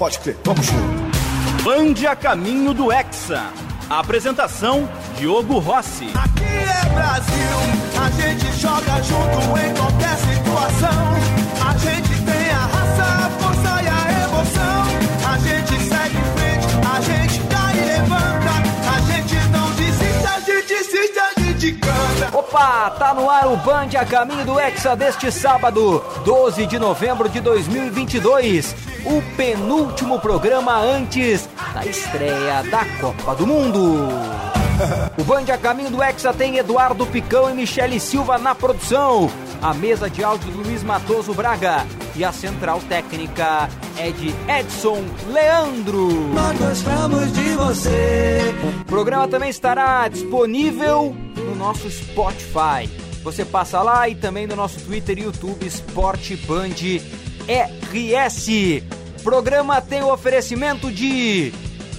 Pode crer, vamos junto. Bande a caminho do Hexa. Apresentação: Diogo Rossi. Aqui é Brasil, a gente joga junto em qualquer situação. Opa, tá no ar o Band a caminho do Hexa deste sábado, 12 de novembro de 2022. O penúltimo programa antes da estreia da Copa do Mundo. O Band a caminho do Hexa tem Eduardo Picão e Michele Silva na produção. A mesa de áudio do Luiz Matoso Braga. E a central técnica é de Edson Leandro. Nós gostamos de você. O programa também estará disponível no nosso Spotify. Você passa lá e também no nosso Twitter e YouTube Sport Band RS. Programa tem o oferecimento de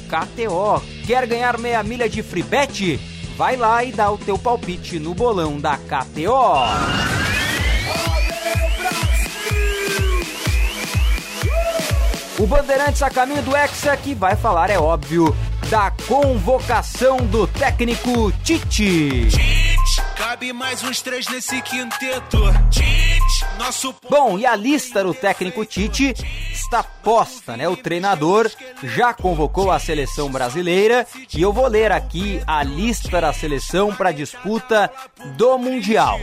KTO. Quer ganhar meia milha de free bet? Vai lá e dá o teu palpite no bolão da KTO. O Bandeirantes a caminho do Hexa que vai falar, é óbvio, da convocação do técnico Tite. Cabe mais uns três nesse quinteto. Tite, nosso Bom, e a lista do técnico Tite está posta, né? O treinador já convocou a seleção brasileira e eu vou ler aqui a lista da seleção para disputa do Mundial.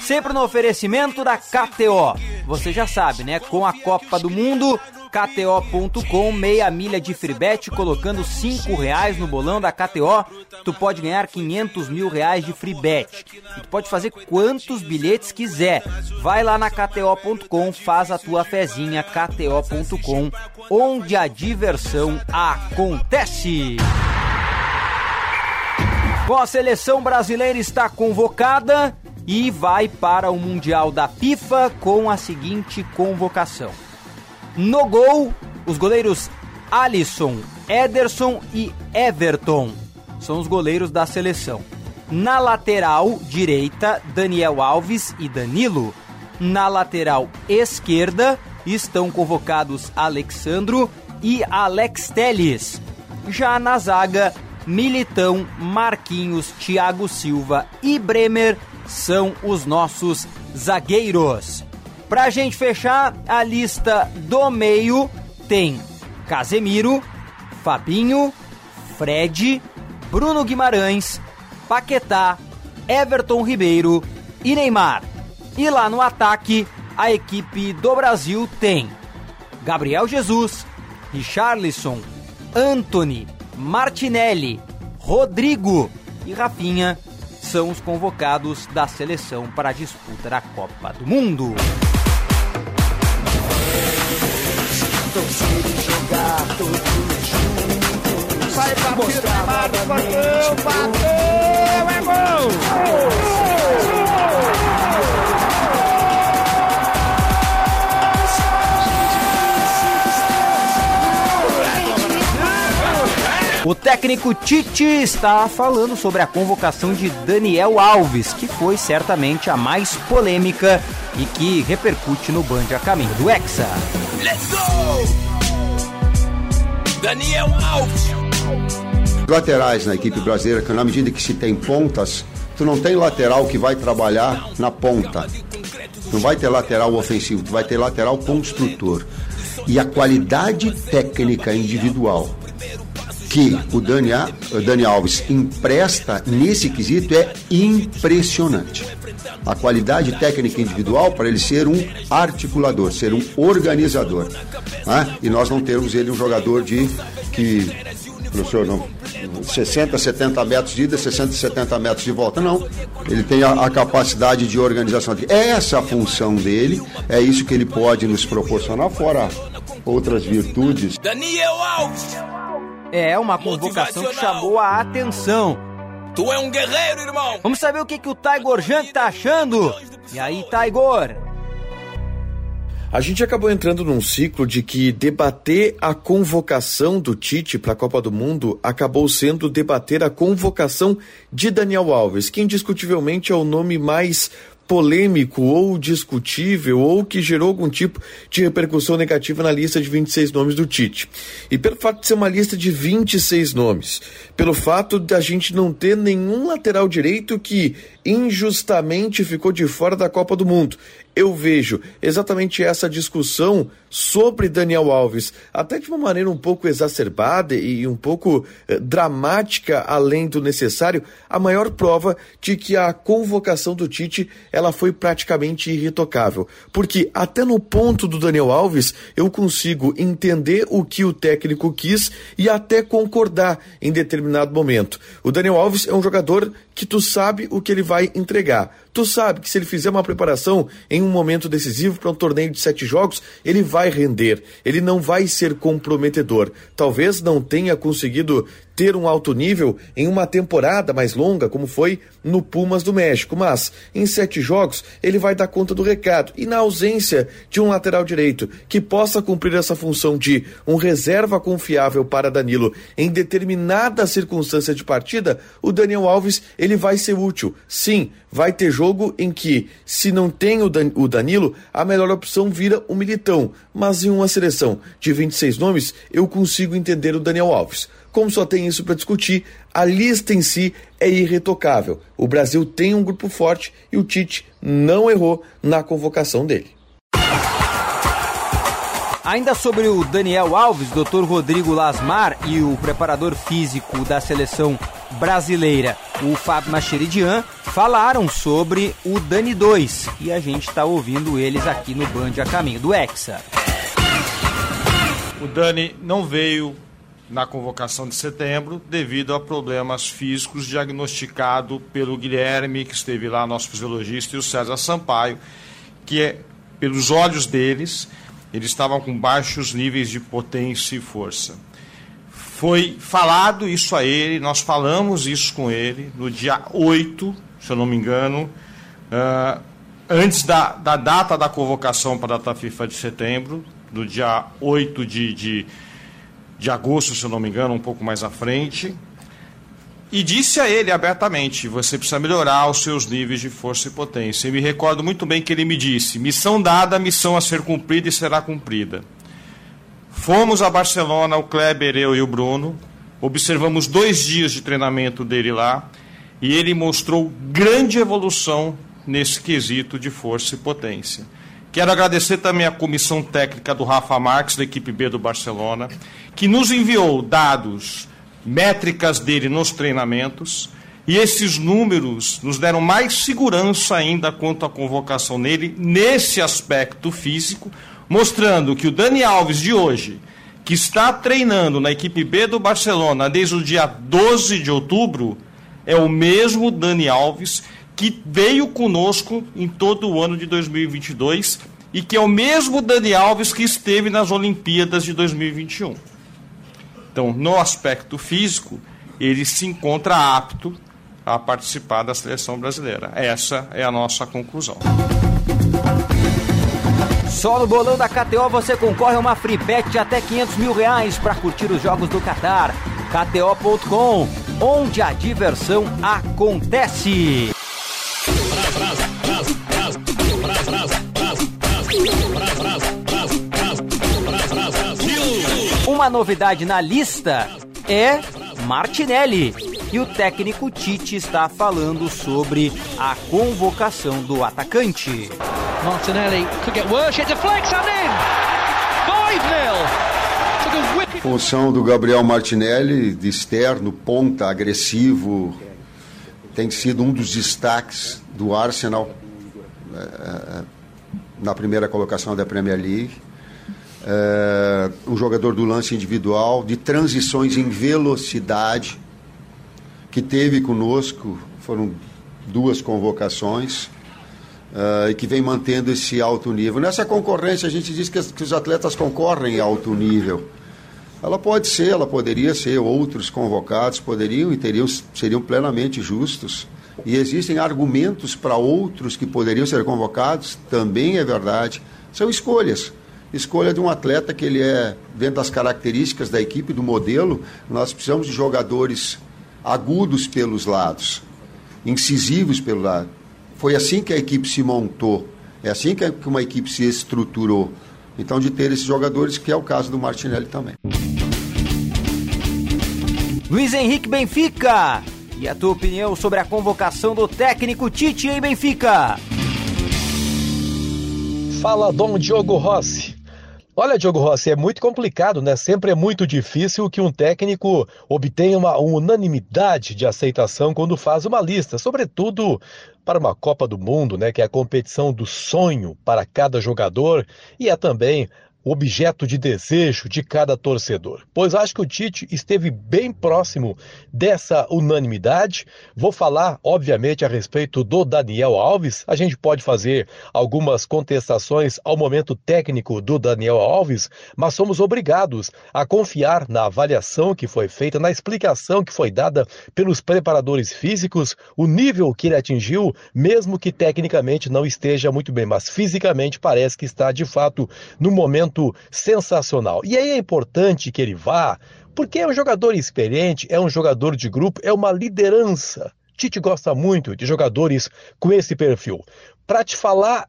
Sempre no oferecimento da KTO. Você já sabe, né? Com a Copa do Mundo, KTO.com, meia milha de freebet, colocando 5 reais no bolão da KTO, tu pode ganhar 500 mil reais de freebet. E tu pode fazer quantos bilhetes quiser. Vai lá na KTO.com, faz a tua fezinha, KTO.com, onde a diversão acontece. Bom, a seleção brasileira está convocada e vai para o Mundial da FIFA com a seguinte convocação. No gol, os goleiros Alisson, Ederson e Everton são os goleiros da seleção. Na lateral direita, Daniel Alves e Danilo. Na lateral esquerda estão convocados Alexandro e Alex Teles. Já na zaga, Militão, Marquinhos, Thiago Silva e Bremer são os nossos zagueiros. Pra gente fechar a lista do meio, tem Casemiro, Fabinho, Fred, Bruno Guimarães, Paquetá, Everton Ribeiro e Neymar. E lá no ataque, a equipe do Brasil tem Gabriel Jesus, Richarlison, Anthony, Martinelli, Rodrigo e Rafinha são os convocados da seleção para a disputa da Copa do Mundo. Partir, bateu, bateu, bateu, é gol! O técnico Tite está falando sobre a convocação de Daniel Alves, que foi certamente a mais polêmica e que repercute no Band a caminho do Hexa. Let's go! Daniel Alves. laterais na equipe brasileira, que na medida que se tem pontas, tu não tem lateral que vai trabalhar na ponta. Não vai ter lateral ofensivo, tu vai ter lateral construtor. E a qualidade técnica individual que o Dani, Dani Alves empresta nesse quesito é impressionante. A qualidade técnica individual para ele ser um articulador, ser um organizador. né? E nós não temos ele um jogador de que, professor, não, 60, 70 metros de ida, 60, 70 metros de volta. Não. Ele tem a, a capacidade de organização. Essa é a função dele, é isso que ele pode nos proporcionar, fora outras virtudes. Daniel Alves. É uma convocação que chamou a atenção. Tu é um guerreiro, irmão. Vamos saber o que, que o Taigor Junk tá achando? E aí, Taigor? A gente acabou entrando num ciclo de que debater a convocação do Tite para a Copa do Mundo acabou sendo debater a convocação de Daniel Alves, que indiscutivelmente é o nome mais polêmico ou discutível ou que gerou algum tipo de repercussão negativa na lista de 26 nomes do Tite. E pelo fato de ser uma lista de 26 nomes, pelo fato da gente não ter nenhum lateral direito que injustamente ficou de fora da Copa do Mundo. Eu vejo exatamente essa discussão sobre Daniel Alves, até de uma maneira um pouco exacerbada e um pouco eh, dramática além do necessário, a maior prova de que a convocação do Tite ela foi praticamente irretocável, porque até no ponto do Daniel Alves eu consigo entender o que o técnico quis e até concordar em determinado momento. O Daniel Alves é um jogador que tu sabe o que ele vai entregar. Tu sabe que se ele fizer uma preparação em um momento decisivo para um torneio de sete jogos, ele vai render, ele não vai ser comprometedor. Talvez não tenha conseguido ter um alto nível em uma temporada mais longa, como foi no Pumas do México, mas em sete jogos ele vai dar conta do recado. E na ausência de um lateral direito que possa cumprir essa função de um reserva confiável para Danilo em determinada circunstância de partida, o Daniel Alves ele vai ser útil. Sim, vai ter jogo em que, se não tem o Danilo, a melhor opção vira o Militão. Mas em uma seleção de 26 nomes, eu consigo entender o Daniel Alves. Como só tem isso para discutir, a lista em si é irretocável. O Brasil tem um grupo forte e o Tite não errou na convocação dele. Ainda sobre o Daniel Alves, Dr. Rodrigo Lasmar e o preparador físico da seleção brasileira, o Fábio Macheridian, falaram sobre o Dani 2 e a gente está ouvindo eles aqui no Band a caminho do Hexa. O Dani não veio na convocação de setembro devido a problemas físicos diagnosticado pelo Guilherme, que esteve lá, nosso fisiologista, e o César Sampaio, que é, pelos olhos deles, eles estavam com baixos níveis de potência e força. Foi falado isso a ele, nós falamos isso com ele no dia 8, se eu não me engano, uh, antes da, da data da convocação para a data FIFA de setembro, no dia 8 de, de de agosto, se eu não me engano, um pouco mais à frente, e disse a ele abertamente: você precisa melhorar os seus níveis de força e potência. E me recordo muito bem que ele me disse: missão dada, missão a ser cumprida e será cumprida. Fomos a Barcelona, o Kleber, eu e o Bruno, observamos dois dias de treinamento dele lá e ele mostrou grande evolução nesse quesito de força e potência. Quero agradecer também a comissão técnica do Rafa Marques, da equipe B do Barcelona, que nos enviou dados, métricas dele nos treinamentos, e esses números nos deram mais segurança ainda quanto à convocação nele, nesse aspecto físico, mostrando que o Dani Alves de hoje, que está treinando na equipe B do Barcelona desde o dia 12 de outubro, é o mesmo Dani Alves que veio conosco em todo o ano de 2022 e que é o mesmo Dani Alves que esteve nas Olimpíadas de 2021. Então, no aspecto físico, ele se encontra apto a participar da seleção brasileira. Essa é a nossa conclusão. Só no bolão da KTO você concorre a uma free bet de até 500 mil reais para curtir os jogos do Qatar. KTO.com, onde a diversão acontece. Uma novidade na lista é Martinelli. E o técnico Tite está falando sobre a convocação do atacante. Martinelli could get worse, it deflects and in! 5-0! Função do Gabriel Martinelli, de externo, ponta, agressivo, tem sido um dos destaques do Arsenal é, na primeira colocação da Premier League é, um jogador do lance individual, de transições em velocidade, que teve conosco, foram duas convocações, uh, e que vem mantendo esse alto nível. Nessa concorrência, a gente diz que, que os atletas concorrem em alto nível. Ela pode ser, ela poderia ser, outros convocados poderiam e teriam, seriam plenamente justos. E existem argumentos para outros que poderiam ser convocados, também é verdade. São escolhas escolha de um atleta que ele é, dentro das características da equipe, do modelo, nós precisamos de jogadores agudos pelos lados, incisivos pelo lado. Foi assim que a equipe se montou, é assim que uma equipe se estruturou. Então, de ter esses jogadores, que é o caso do Martinelli também. Luiz Henrique Benfica. E a tua opinião sobre a convocação do técnico Tite em Benfica? Fala, Dom Diogo Rossi. Olha, Diogo Rossi, é muito complicado, né? Sempre é muito difícil que um técnico obtenha uma unanimidade de aceitação quando faz uma lista, sobretudo para uma Copa do Mundo, né? Que é a competição do sonho para cada jogador e é também objeto de desejo de cada torcedor. Pois acho que o Tite esteve bem próximo dessa unanimidade. Vou falar, obviamente, a respeito do Daniel Alves. A gente pode fazer algumas contestações ao momento técnico do Daniel Alves, mas somos obrigados a confiar na avaliação que foi feita, na explicação que foi dada pelos preparadores físicos, o nível que ele atingiu, mesmo que tecnicamente não esteja muito bem, mas fisicamente parece que está de fato no momento momento sensacional. E aí é importante que ele vá, porque é um jogador experiente, é um jogador de grupo, é uma liderança. Tite gosta muito de jogadores com esse perfil. Para te falar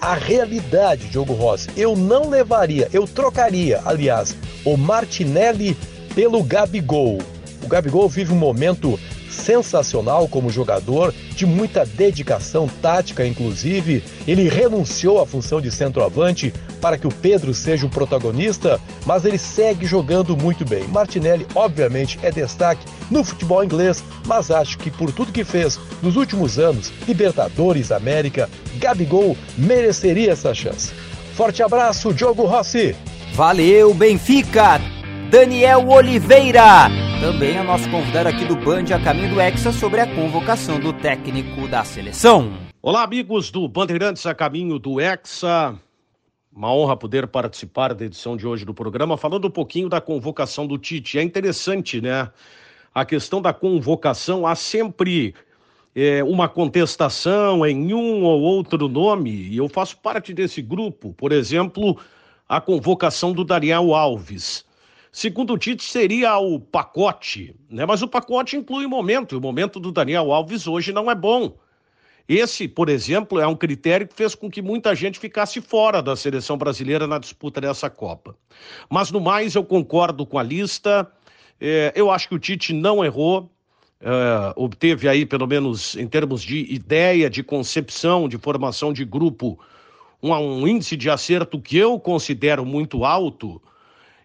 a realidade, Diogo Rossi, eu não levaria, eu trocaria, aliás, o Martinelli pelo Gabigol. O Gabigol vive um momento sensacional como jogador, de muita dedicação tática, inclusive. Ele renunciou à função de centroavante para que o Pedro seja o protagonista, mas ele segue jogando muito bem. Martinelli, obviamente, é destaque no futebol inglês, mas acho que por tudo que fez nos últimos anos, Libertadores, América, Gabigol mereceria essa chance. Forte abraço, Diogo Rossi. Valeu, Benfica! Daniel Oliveira, também é nosso convidado aqui do Band a caminho do Hexa sobre a convocação do técnico da seleção. Olá, amigos do Bandeirantes a caminho do Hexa. Uma honra poder participar da edição de hoje do programa, falando um pouquinho da convocação do Tite. É interessante, né? A questão da convocação, há sempre é, uma contestação em um ou outro nome, e eu faço parte desse grupo. Por exemplo, a convocação do Daniel Alves. Segundo o Tite, seria o pacote, né? Mas o pacote inclui o momento, o momento do Daniel Alves hoje não é bom. Esse, por exemplo, é um critério que fez com que muita gente ficasse fora da seleção brasileira na disputa dessa Copa. Mas no mais, eu concordo com a lista. É, eu acho que o Tite não errou. É, obteve aí, pelo menos em termos de ideia, de concepção, de formação de grupo, um, um índice de acerto que eu considero muito alto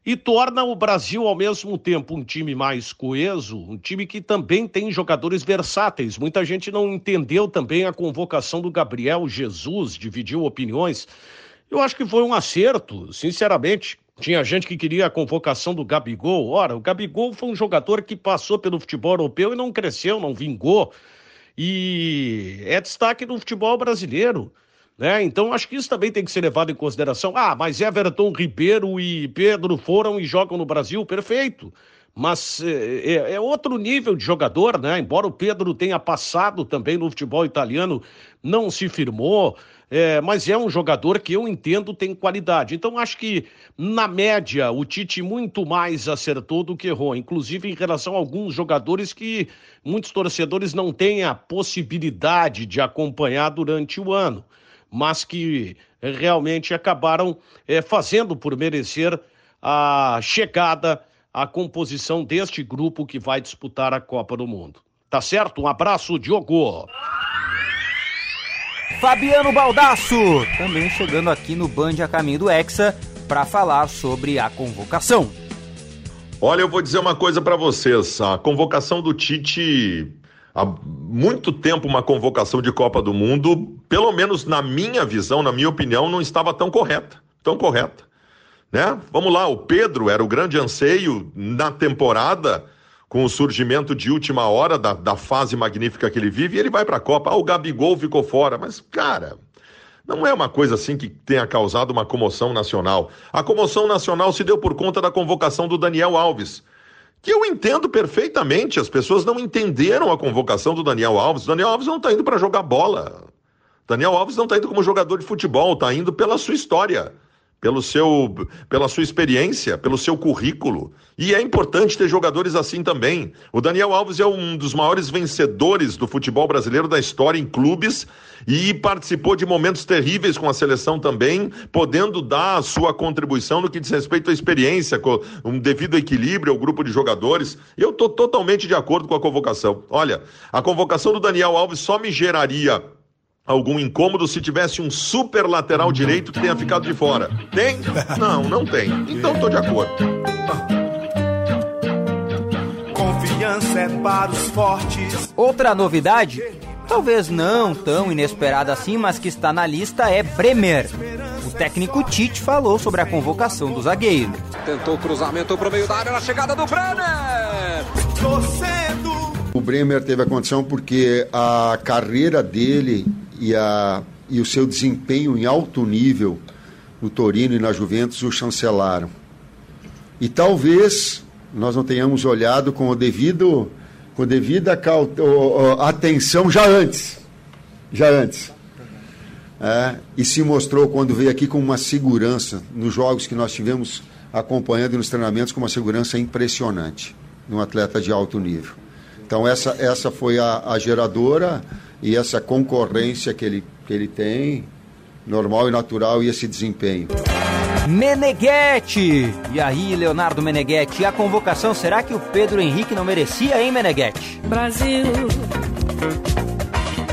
e torna o Brasil, ao mesmo tempo, um time mais coeso, um time que também tem jogadores versáteis. Muita gente não entendeu também a convocação do Gabriel Jesus, dividiu opiniões. Eu acho que foi um acerto, sinceramente. Tinha gente que queria a convocação do Gabigol. Ora, o Gabigol foi um jogador que passou pelo futebol europeu e não cresceu, não vingou. E é destaque no futebol brasileiro. Né? Então acho que isso também tem que ser levado em consideração. Ah, mas Everton Ribeiro e Pedro foram e jogam no Brasil, perfeito. Mas é, é, é outro nível de jogador, né? Embora o Pedro tenha passado também no futebol italiano, não se firmou. É, mas é um jogador que eu entendo tem qualidade. Então acho que, na média, o Tite muito mais acertou do que errou, inclusive em relação a alguns jogadores que muitos torcedores não têm a possibilidade de acompanhar durante o ano mas que realmente acabaram é, fazendo por merecer a chegada, a composição deste grupo que vai disputar a Copa do Mundo. Tá certo? Um abraço, Diogo. Fabiano Baldasso, também chegando aqui no Band a caminho do Hexa para falar sobre a convocação. Olha, eu vou dizer uma coisa para vocês. A convocação do Tite há muito tempo uma convocação de Copa do Mundo, pelo menos na minha visão, na minha opinião, não estava tão correta, tão correta, né? Vamos lá, o Pedro era o grande anseio na temporada com o surgimento de última hora da, da fase magnífica que ele vive, e ele vai para a Copa. Ah, o Gabigol ficou fora, mas cara, não é uma coisa assim que tenha causado uma comoção nacional. A comoção nacional se deu por conta da convocação do Daniel Alves que eu entendo perfeitamente. As pessoas não entenderam a convocação do Daniel Alves. O Daniel Alves não está indo para jogar bola. Daniel Alves não está indo como jogador de futebol, está indo pela sua história, pelo seu, pela sua experiência, pelo seu currículo. E é importante ter jogadores assim também. O Daniel Alves é um dos maiores vencedores do futebol brasileiro da história em clubes e participou de momentos terríveis com a seleção também, podendo dar a sua contribuição no que diz respeito à experiência, com um devido equilíbrio ao grupo de jogadores. Eu estou totalmente de acordo com a convocação. Olha, a convocação do Daniel Alves só me geraria algum incômodo se tivesse um super lateral direito que tenha ficado de fora. Tem? Não, não tem. Então estou de acordo. Confiança é para os fortes. Outra novidade, talvez não tão inesperada assim, mas que está na lista é Bremer. O técnico Tite falou sobre a convocação do zagueiro. Tentou o cruzamento para o meio da área na chegada do Bremer. O Bremer teve a condição porque a carreira dele e, a, e o seu desempenho em alto nível no Torino e na Juventus o chancelaram. E talvez nós não tenhamos olhado com o devido com devida atenção já antes. Já antes. É, e se mostrou quando veio aqui com uma segurança nos jogos que nós tivemos acompanhando e nos treinamentos com uma segurança impressionante num atleta de alto nível. Então essa, essa foi a, a geradora e essa concorrência que ele, que ele tem, normal e natural, e esse desempenho. Meneghetti! E aí, Leonardo Meneghetti, a convocação, será que o Pedro Henrique não merecia, hein, Meneghetti? Brasil,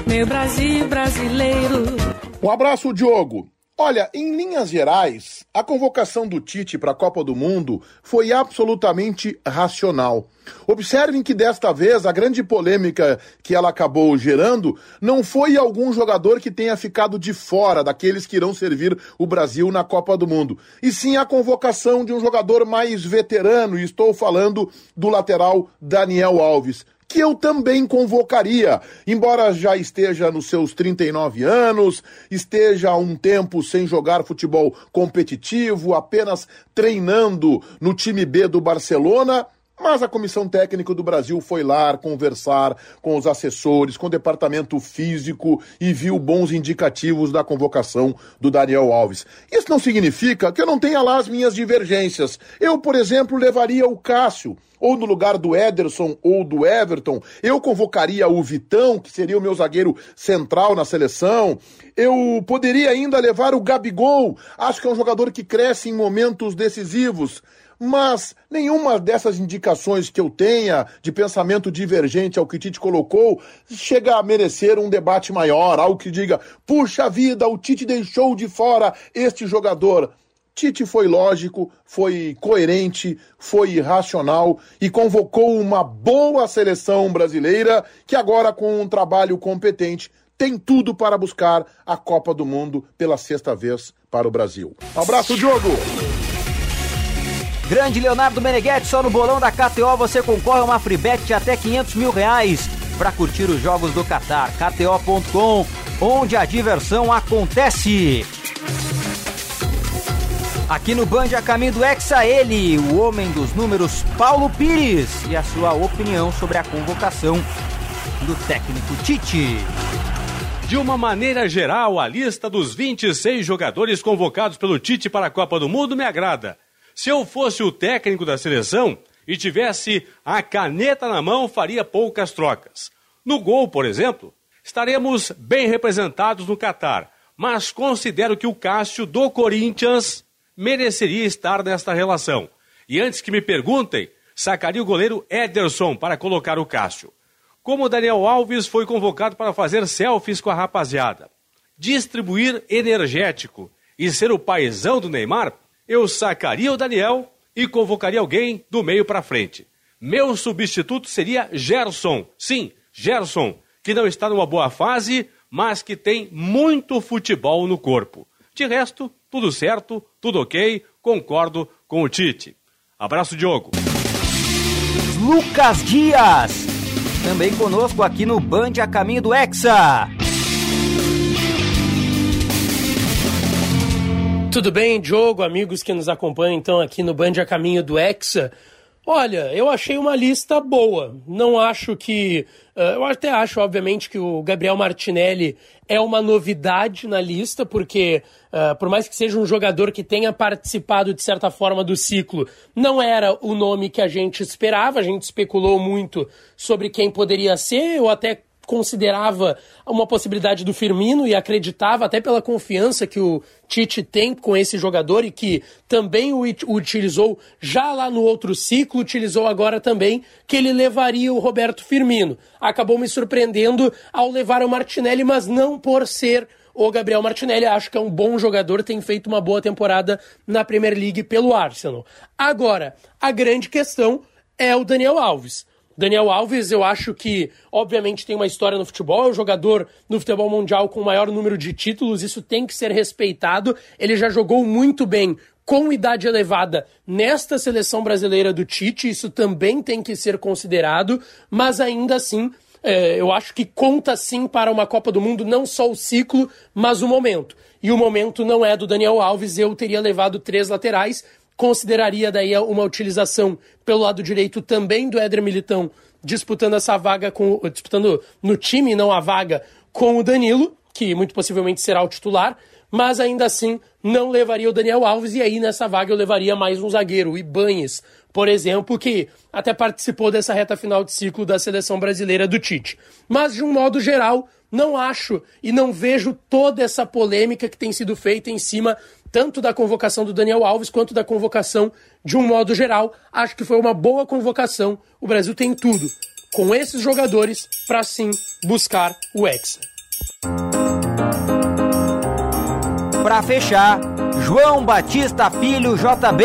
meu Brasil brasileiro. Um abraço, Diogo. Olha, em linhas gerais, a convocação do Tite para a Copa do Mundo foi absolutamente racional. Observem que desta vez a grande polêmica que ela acabou gerando não foi algum jogador que tenha ficado de fora daqueles que irão servir o Brasil na Copa do Mundo, e sim a convocação de um jogador mais veterano, e estou falando do lateral Daniel Alves que eu também convocaria, embora já esteja nos seus 39 anos, esteja há um tempo sem jogar futebol competitivo, apenas treinando no time B do Barcelona. Mas a comissão técnica do Brasil foi lá conversar com os assessores, com o departamento físico e viu bons indicativos da convocação do Daniel Alves. Isso não significa que eu não tenha lá as minhas divergências. Eu, por exemplo, levaria o Cássio ou no lugar do Ederson ou do Everton, eu convocaria o Vitão, que seria o meu zagueiro central na seleção. Eu poderia ainda levar o Gabigol, acho que é um jogador que cresce em momentos decisivos. Mas nenhuma dessas indicações que eu tenha de pensamento divergente ao que Tite colocou chega a merecer um debate maior, algo que diga: puxa vida, o Tite deixou de fora este jogador. Tite foi lógico, foi coerente, foi racional e convocou uma boa seleção brasileira que agora com um trabalho competente tem tudo para buscar a Copa do Mundo pela sexta vez para o Brasil. Um abraço, Diogo! Grande Leonardo Meneghetti, só no bolão da KTO você concorre a uma freebet de até 500 mil reais para curtir os jogos do Qatar. KTO.com, onde a diversão acontece. Aqui no Band a caminho do Hexa, ele, o homem dos números, Paulo Pires, e a sua opinião sobre a convocação do técnico Tite. De uma maneira geral, a lista dos 26 jogadores convocados pelo Tite para a Copa do Mundo me agrada. Se eu fosse o técnico da seleção e tivesse a caneta na mão, faria poucas trocas. No gol, por exemplo, estaremos bem representados no Catar, mas considero que o Cássio do Corinthians mereceria estar nesta relação. E antes que me perguntem, sacaria o goleiro Ederson para colocar o Cássio. Como Daniel Alves foi convocado para fazer selfies com a rapaziada, distribuir energético e ser o paizão do Neymar, eu sacaria o Daniel e convocaria alguém do meio para frente. Meu substituto seria Gerson. Sim, Gerson, que não está numa boa fase, mas que tem muito futebol no corpo. De resto, tudo certo, tudo ok, concordo com o Tite. Abraço, Diogo. Lucas Dias, também conosco aqui no Band a caminho do Hexa. Tudo bem, Diogo, amigos que nos acompanham então aqui no Band a caminho do Hexa. Olha, eu achei uma lista boa. Não acho que. Uh, eu até acho, obviamente, que o Gabriel Martinelli é uma novidade na lista, porque, uh, por mais que seja um jogador que tenha participado, de certa forma, do ciclo, não era o nome que a gente esperava. A gente especulou muito sobre quem poderia ser, ou até considerava uma possibilidade do Firmino e acreditava até pela confiança que o Tite tem com esse jogador e que também o utilizou já lá no outro ciclo, utilizou agora também, que ele levaria o Roberto Firmino. Acabou me surpreendendo ao levar o Martinelli, mas não por ser o Gabriel Martinelli. Acho que é um bom jogador, tem feito uma boa temporada na Premier League pelo Arsenal. Agora, a grande questão é o Daniel Alves. Daniel Alves, eu acho que, obviamente, tem uma história no futebol, é o jogador no futebol mundial com o maior número de títulos, isso tem que ser respeitado. Ele já jogou muito bem com idade elevada nesta seleção brasileira do Tite, isso também tem que ser considerado, mas ainda assim. É, eu acho que conta sim para uma Copa do Mundo não só o ciclo, mas o momento. E o momento não é do Daniel Alves, eu teria levado três laterais, consideraria daí uma utilização pelo lado direito também do Éder Militão disputando essa vaga com disputando no time não a vaga com o Danilo, que muito possivelmente será o titular, mas ainda assim não levaria o Daniel Alves e aí nessa vaga eu levaria mais um zagueiro, o Ibanes, por exemplo, que até participou dessa reta final de ciclo da seleção brasileira do Tite. Mas de um modo geral, não acho e não vejo toda essa polêmica que tem sido feita em cima tanto da convocação do Daniel Alves quanto da convocação de um modo geral. Acho que foi uma boa convocação. O Brasil tem tudo com esses jogadores para sim buscar o Hexa. Para fechar, João Batista Filho JB.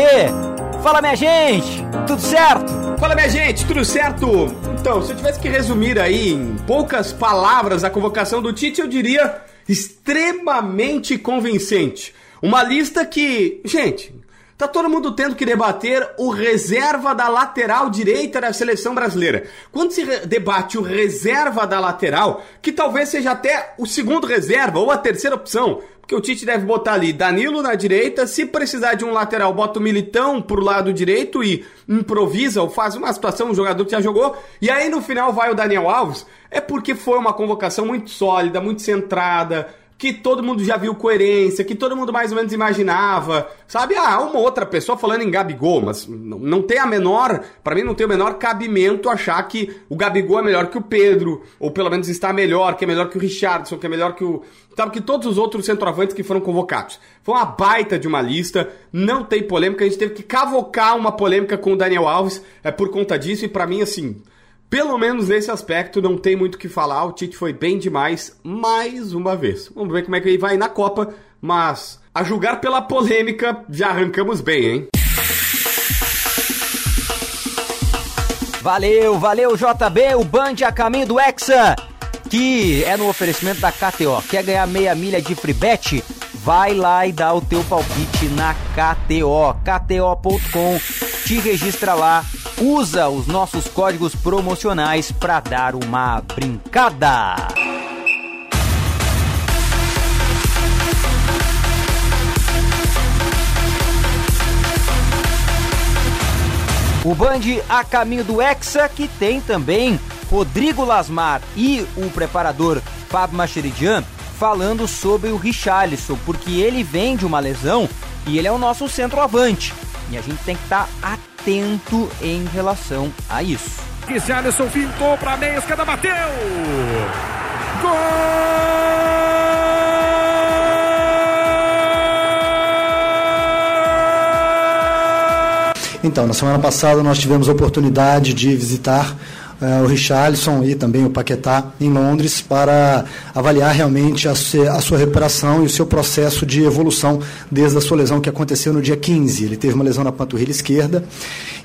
Fala minha gente, tudo certo? Fala minha gente, tudo certo? Então, se eu tivesse que resumir aí em poucas palavras a convocação do Tite, eu diria extremamente convincente. Uma lista que, gente, tá todo mundo tendo que debater o reserva da lateral direita da seleção brasileira. Quando se debate o reserva da lateral, que talvez seja até o segundo reserva ou a terceira opção, porque o Tite deve botar ali Danilo na direita, se precisar de um lateral, bota o Militão pro lado direito e improvisa ou faz uma situação, um jogador que já jogou, e aí no final vai o Daniel Alves, é porque foi uma convocação muito sólida, muito centrada, que todo mundo já viu coerência, que todo mundo mais ou menos imaginava, sabe? Ah, uma outra pessoa falando em Gabigol, mas não tem a menor, para mim não tem o menor cabimento achar que o Gabigol é melhor que o Pedro, ou pelo menos está melhor, que é melhor que o Richardson, que é melhor que o, sabe que todos os outros centroavantes que foram convocados. Foi uma baita de uma lista, não tem polêmica, a gente teve que cavocar uma polêmica com o Daniel Alves é por conta disso e para mim assim, pelo menos nesse aspecto não tem muito o que falar. O Tite foi bem demais mais uma vez. Vamos ver como é que ele vai na Copa, mas a julgar pela polêmica, já arrancamos bem, hein? Valeu, valeu JB, o Band a caminho do Hexa, que é no oferecimento da KTO. Quer ganhar meia milha de free bet? Vai lá e dá o teu palpite na KTO, kto.com. Te registra lá usa os nossos códigos promocionais para dar uma brincada. O Band a caminho do Hexa, que tem também Rodrigo Lasmar e o preparador Fábio Macheridian falando sobre o Richarlison, porque ele vem de uma lesão e ele é o nosso centroavante. E a gente tem que estar tá atento em relação a isso. Richarlison pintou para a meia esquerda, bateu! Gol! Então, na semana passada nós tivemos a oportunidade de visitar o Richarlison e também o Paquetá em Londres para avaliar realmente a, a, sua recuperação e o seu processo de evolução desde a sua lesão que aconteceu no dia 15. Ele teve uma lesão na panturrilha esquerda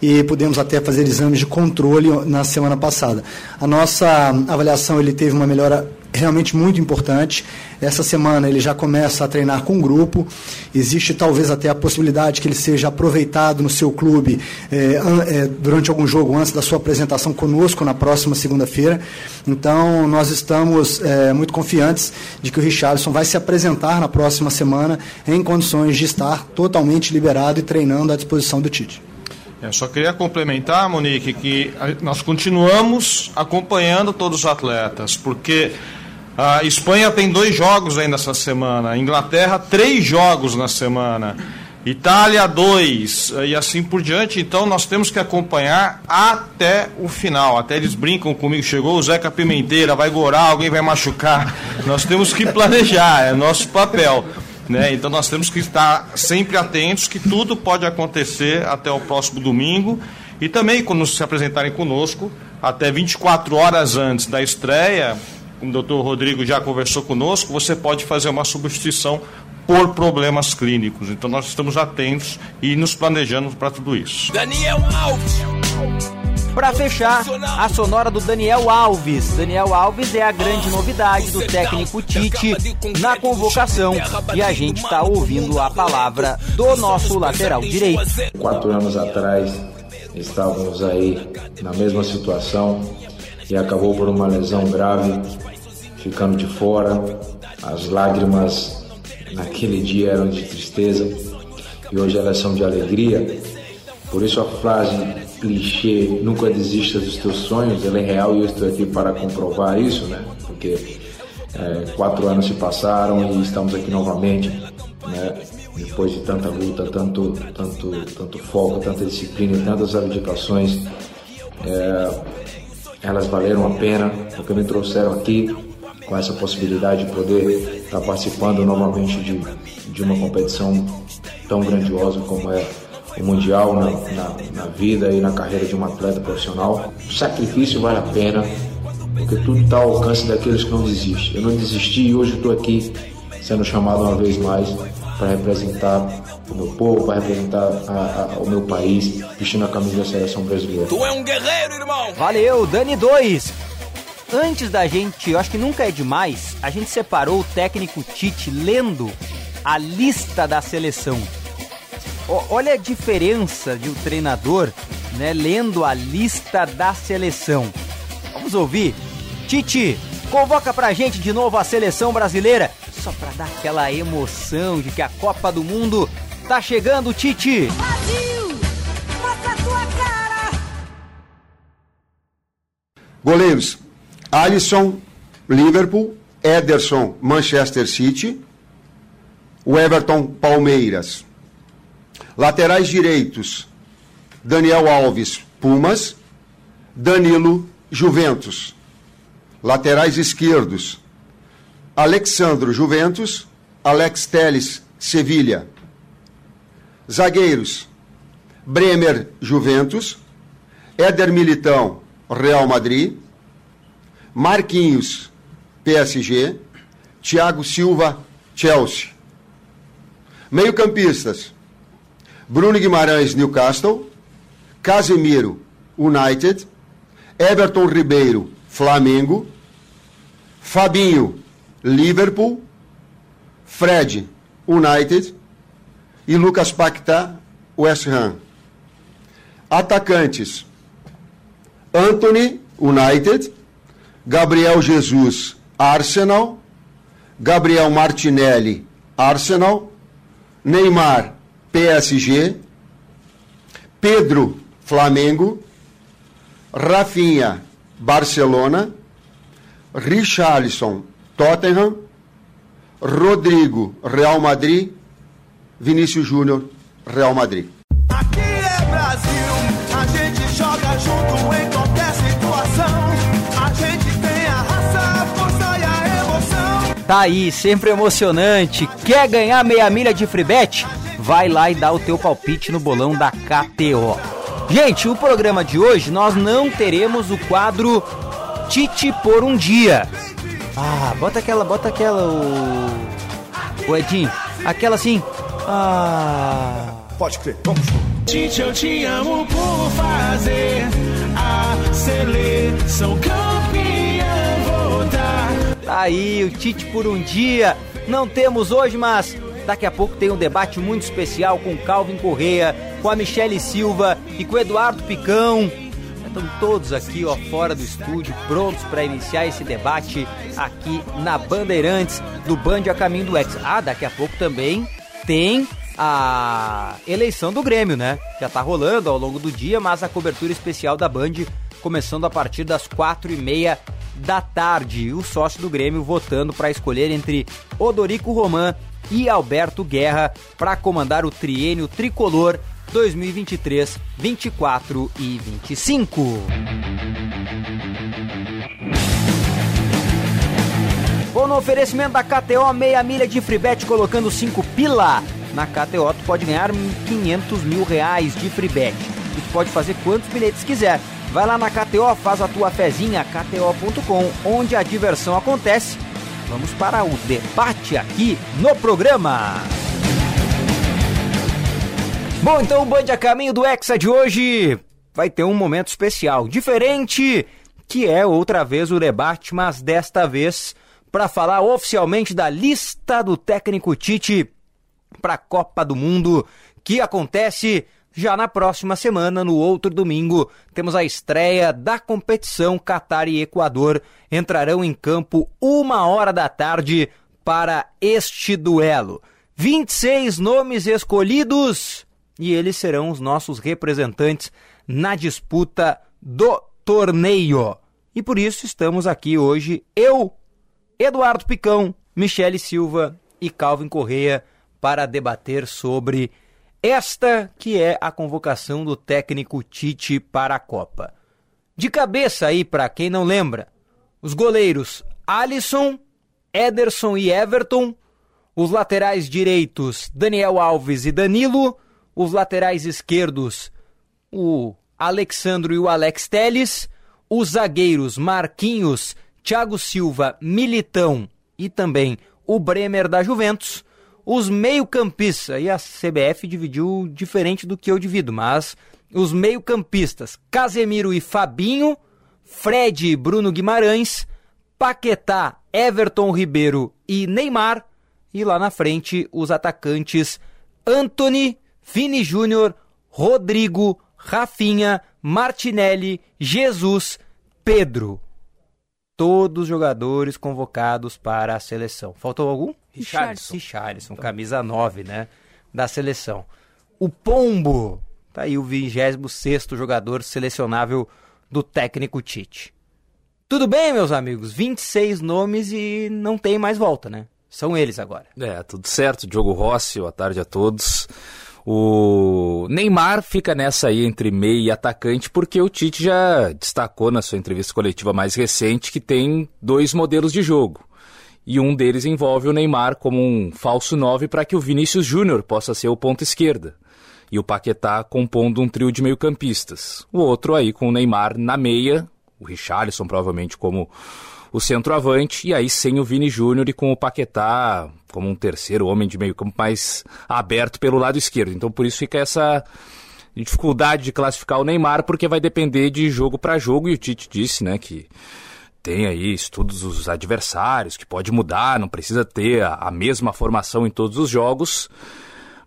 e pudemos até fazer exames de controle na semana passada. A nossa avaliação ele teve uma melhora realmente muito importante. Essa semana ele já começa a treinar com o grupo. Existe talvez até a possibilidade que ele seja aproveitado no seu clube é, é, durante algum jogo antes da sua apresentação conosco na próxima segunda-feira. Então nós estamos é, muito confiantes de que o Richardson vai se apresentar na próxima semana em condições de estar totalmente liberado e treinando à disposição do Tite. Eu só queria complementar, Monique, que nós continuamos acompanhando todos os atletas, porque a Espanha tem dois jogos ainda essa semana, a Inglaterra, três jogos na semana. Itália 2 e assim por diante. Então nós temos que acompanhar até o final. Até eles brincam comigo. Chegou o Zeca Pimenteira, vai gorar, alguém vai machucar. Nós temos que planejar, é nosso papel. Né? Então nós temos que estar sempre atentos que tudo pode acontecer até o próximo domingo. E também quando se apresentarem conosco, até 24 horas antes da estreia, como o doutor Rodrigo já conversou conosco, você pode fazer uma substituição por problemas clínicos. Então nós estamos atentos e nos planejando para tudo isso. Daniel Alves. Para fechar, a sonora do Daniel Alves. Daniel Alves é a grande novidade do técnico Tite na convocação e a gente está ouvindo a palavra do nosso lateral direito. Quatro anos atrás estávamos aí na mesma situação e acabou por uma lesão grave, ficando de fora. As lágrimas naquele dia eram de tristeza e hoje elas são de alegria. Por isso a frase clichê nunca desista dos teus sonhos, ela é real e eu estou aqui para comprovar isso, né? Porque é, quatro anos se passaram e estamos aqui novamente, né? Depois de tanta luta, tanto, tanto, tanto foco, tanta disciplina, tantas abdicações, é, elas valeram a pena porque me trouxeram aqui com essa possibilidade de poder estar participando novamente de, de uma competição tão grandiosa como é o Mundial na, na, na vida e na carreira de um atleta profissional. O sacrifício vale a pena, porque tudo está ao alcance daqueles que não desistem. Eu não desisti e hoje estou aqui sendo chamado uma vez mais para representar o meu povo, para representar a, a, o meu país, vestindo a camisa da seleção brasileira. Tu é um guerreiro, irmão! Valeu, Dani 2! Antes da gente, eu acho que nunca é demais, a gente separou o técnico Tite lendo a lista da seleção. O, olha a diferença de um treinador, né, lendo a lista da seleção. Vamos ouvir? Tite, convoca pra gente de novo a seleção brasileira, só pra dar aquela emoção de que a Copa do Mundo tá chegando, Tite. Brasil, mostra a tua cara. Goleiros: Alisson, Liverpool, Ederson, Manchester City, o Everton, Palmeiras. Laterais direitos: Daniel Alves, Pumas, Danilo, Juventus. Laterais esquerdos: Alexandro, Juventus, Alex Teles, Sevilha. Zagueiros: Bremer, Juventus, Éder Militão, Real Madrid, Marquinhos, PSG, Thiago Silva, Chelsea. Meio-campistas: Bruno Guimarães, Newcastle, Casemiro, United, Everton Ribeiro, Flamengo, Fabinho, Liverpool, Fred, United e Lucas Paquetá, West Ham. Atacantes: Anthony, United, Gabriel Jesus, Arsenal, Gabriel Martinelli, Arsenal, Neymar, PSG, Pedro, Flamengo, Rafinha, Barcelona, Richarlison, Tottenham, Rodrigo, Real Madrid, Vinícius Júnior, Real Madrid. Aqui é Brasil, a gente joga junto em Tá aí, sempre emocionante. Quer ganhar meia milha de free bet? Vai lá e dá o teu palpite no bolão da KTO. Gente, o programa de hoje nós não teremos o quadro Tite por um dia. Ah, bota aquela, bota aquela o, o Edinho, aquela assim. Ah, Pode crer, vamos. Tite, eu te amo por fazer a seleção campeã. Tá aí, o Tite por um dia. Não temos hoje, mas daqui a pouco tem um debate muito especial com Calvin Correia, com a Michele Silva e com o Eduardo Picão. Estão todos aqui, ó, fora do estúdio, prontos para iniciar esse debate aqui na Bandeirantes, do Band a Caminho do Ex. Ah, daqui a pouco também tem a eleição do Grêmio, né? Já tá rolando ao longo do dia, mas a cobertura especial da Band começando a partir das quatro e meia da tarde. O sócio do Grêmio votando para escolher entre Odorico Roman e Alberto Guerra para comandar o triênio tricolor 2023, 24 e 25. Bom, no oferecimento da KTO, meia milha de freebet colocando 5 pila. Na KTO, tu pode ganhar 500 mil reais de freebet. E tu pode fazer quantos bilhetes quiser. Vai lá na KTO, faz a tua fezinha, kto.com, onde a diversão acontece. Vamos para o debate aqui no programa. Bom, então o Band a caminho do Hexa de hoje vai ter um momento especial, diferente, que é outra vez o debate, mas desta vez para falar oficialmente da lista do técnico Tite para a Copa do Mundo, que acontece já na próxima semana, no outro domingo, temos a estreia da competição Catar e Equador. Entrarão em campo uma hora da tarde para este duelo. 26 nomes escolhidos e eles serão os nossos representantes na disputa do torneio. E por isso estamos aqui hoje, eu, Eduardo Picão, Michele Silva e Calvin Correia para debater sobre esta que é a convocação do técnico Tite para a Copa. De cabeça aí, para quem não lembra, os goleiros Alisson, Ederson e Everton, os laterais direitos Daniel Alves e Danilo, os laterais esquerdos o Alexandro e o Alex Teles, os zagueiros Marquinhos, Thiago Silva, Militão e também o Bremer da Juventus, os meio-campistas, e a CBF dividiu diferente do que eu divido, mas os meio-campistas Casemiro e Fabinho, Fred e Bruno Guimarães, Paquetá, Everton Ribeiro e Neymar, e lá na frente os atacantes Anthony, Vini Júnior, Rodrigo, Rafinha, Martinelli, Jesus, Pedro todos os jogadores convocados para a seleção. Faltou algum? Richardson. Richardson, camisa 9, né? Da seleção. O Pombo, tá aí o 26 jogador selecionável do técnico Tite. Tudo bem, meus amigos? 26 nomes e não tem mais volta, né? São eles agora. É, tudo certo. Diogo Rossi, boa tarde a todos. O Neymar fica nessa aí entre meio e atacante, porque o Tite já destacou na sua entrevista coletiva mais recente que tem dois modelos de jogo. E um deles envolve o Neymar como um falso 9 para que o Vinícius Júnior possa ser o ponto esquerda. E o Paquetá compondo um trio de meio-campistas. O outro aí com o Neymar na meia, o Richarlison provavelmente como o centroavante, e aí sem o Vini Júnior e com o Paquetá como um terceiro homem de meio campo mais aberto pelo lado esquerdo. Então por isso fica essa dificuldade de classificar o Neymar, porque vai depender de jogo para jogo, e o Tite disse, né, que tem aí estudos dos adversários, que pode mudar, não precisa ter a, mesma formação em todos os jogos,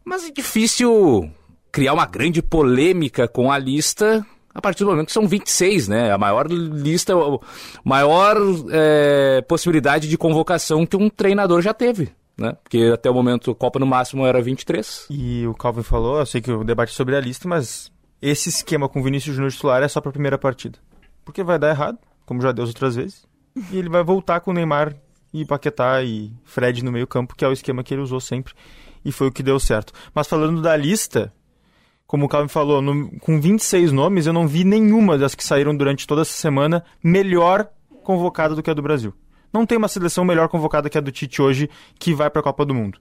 mas é difícil criar uma grande polêmica com a lista a partir do momento que são 26, né? A maior lista, a maior é, possibilidade de convocação que um treinador já teve. Né? Porque até o momento a Copa no máximo era 23. E o Calvin falou, eu sei que o debate é sobre a lista, mas esse esquema com o Vinícius Júnior titular é só para a primeira partida. Porque vai dar errado, como já deu as outras vezes. E ele vai voltar com o Neymar e Paquetá e Fred no meio campo, que é o esquema que ele usou sempre. E foi o que deu certo. Mas falando da lista, como o Calvin falou, no, com 26 nomes, eu não vi nenhuma das que saíram durante toda essa semana melhor convocada do que a do Brasil. Não tem uma seleção melhor convocada que a do Tite hoje que vai para a Copa do Mundo.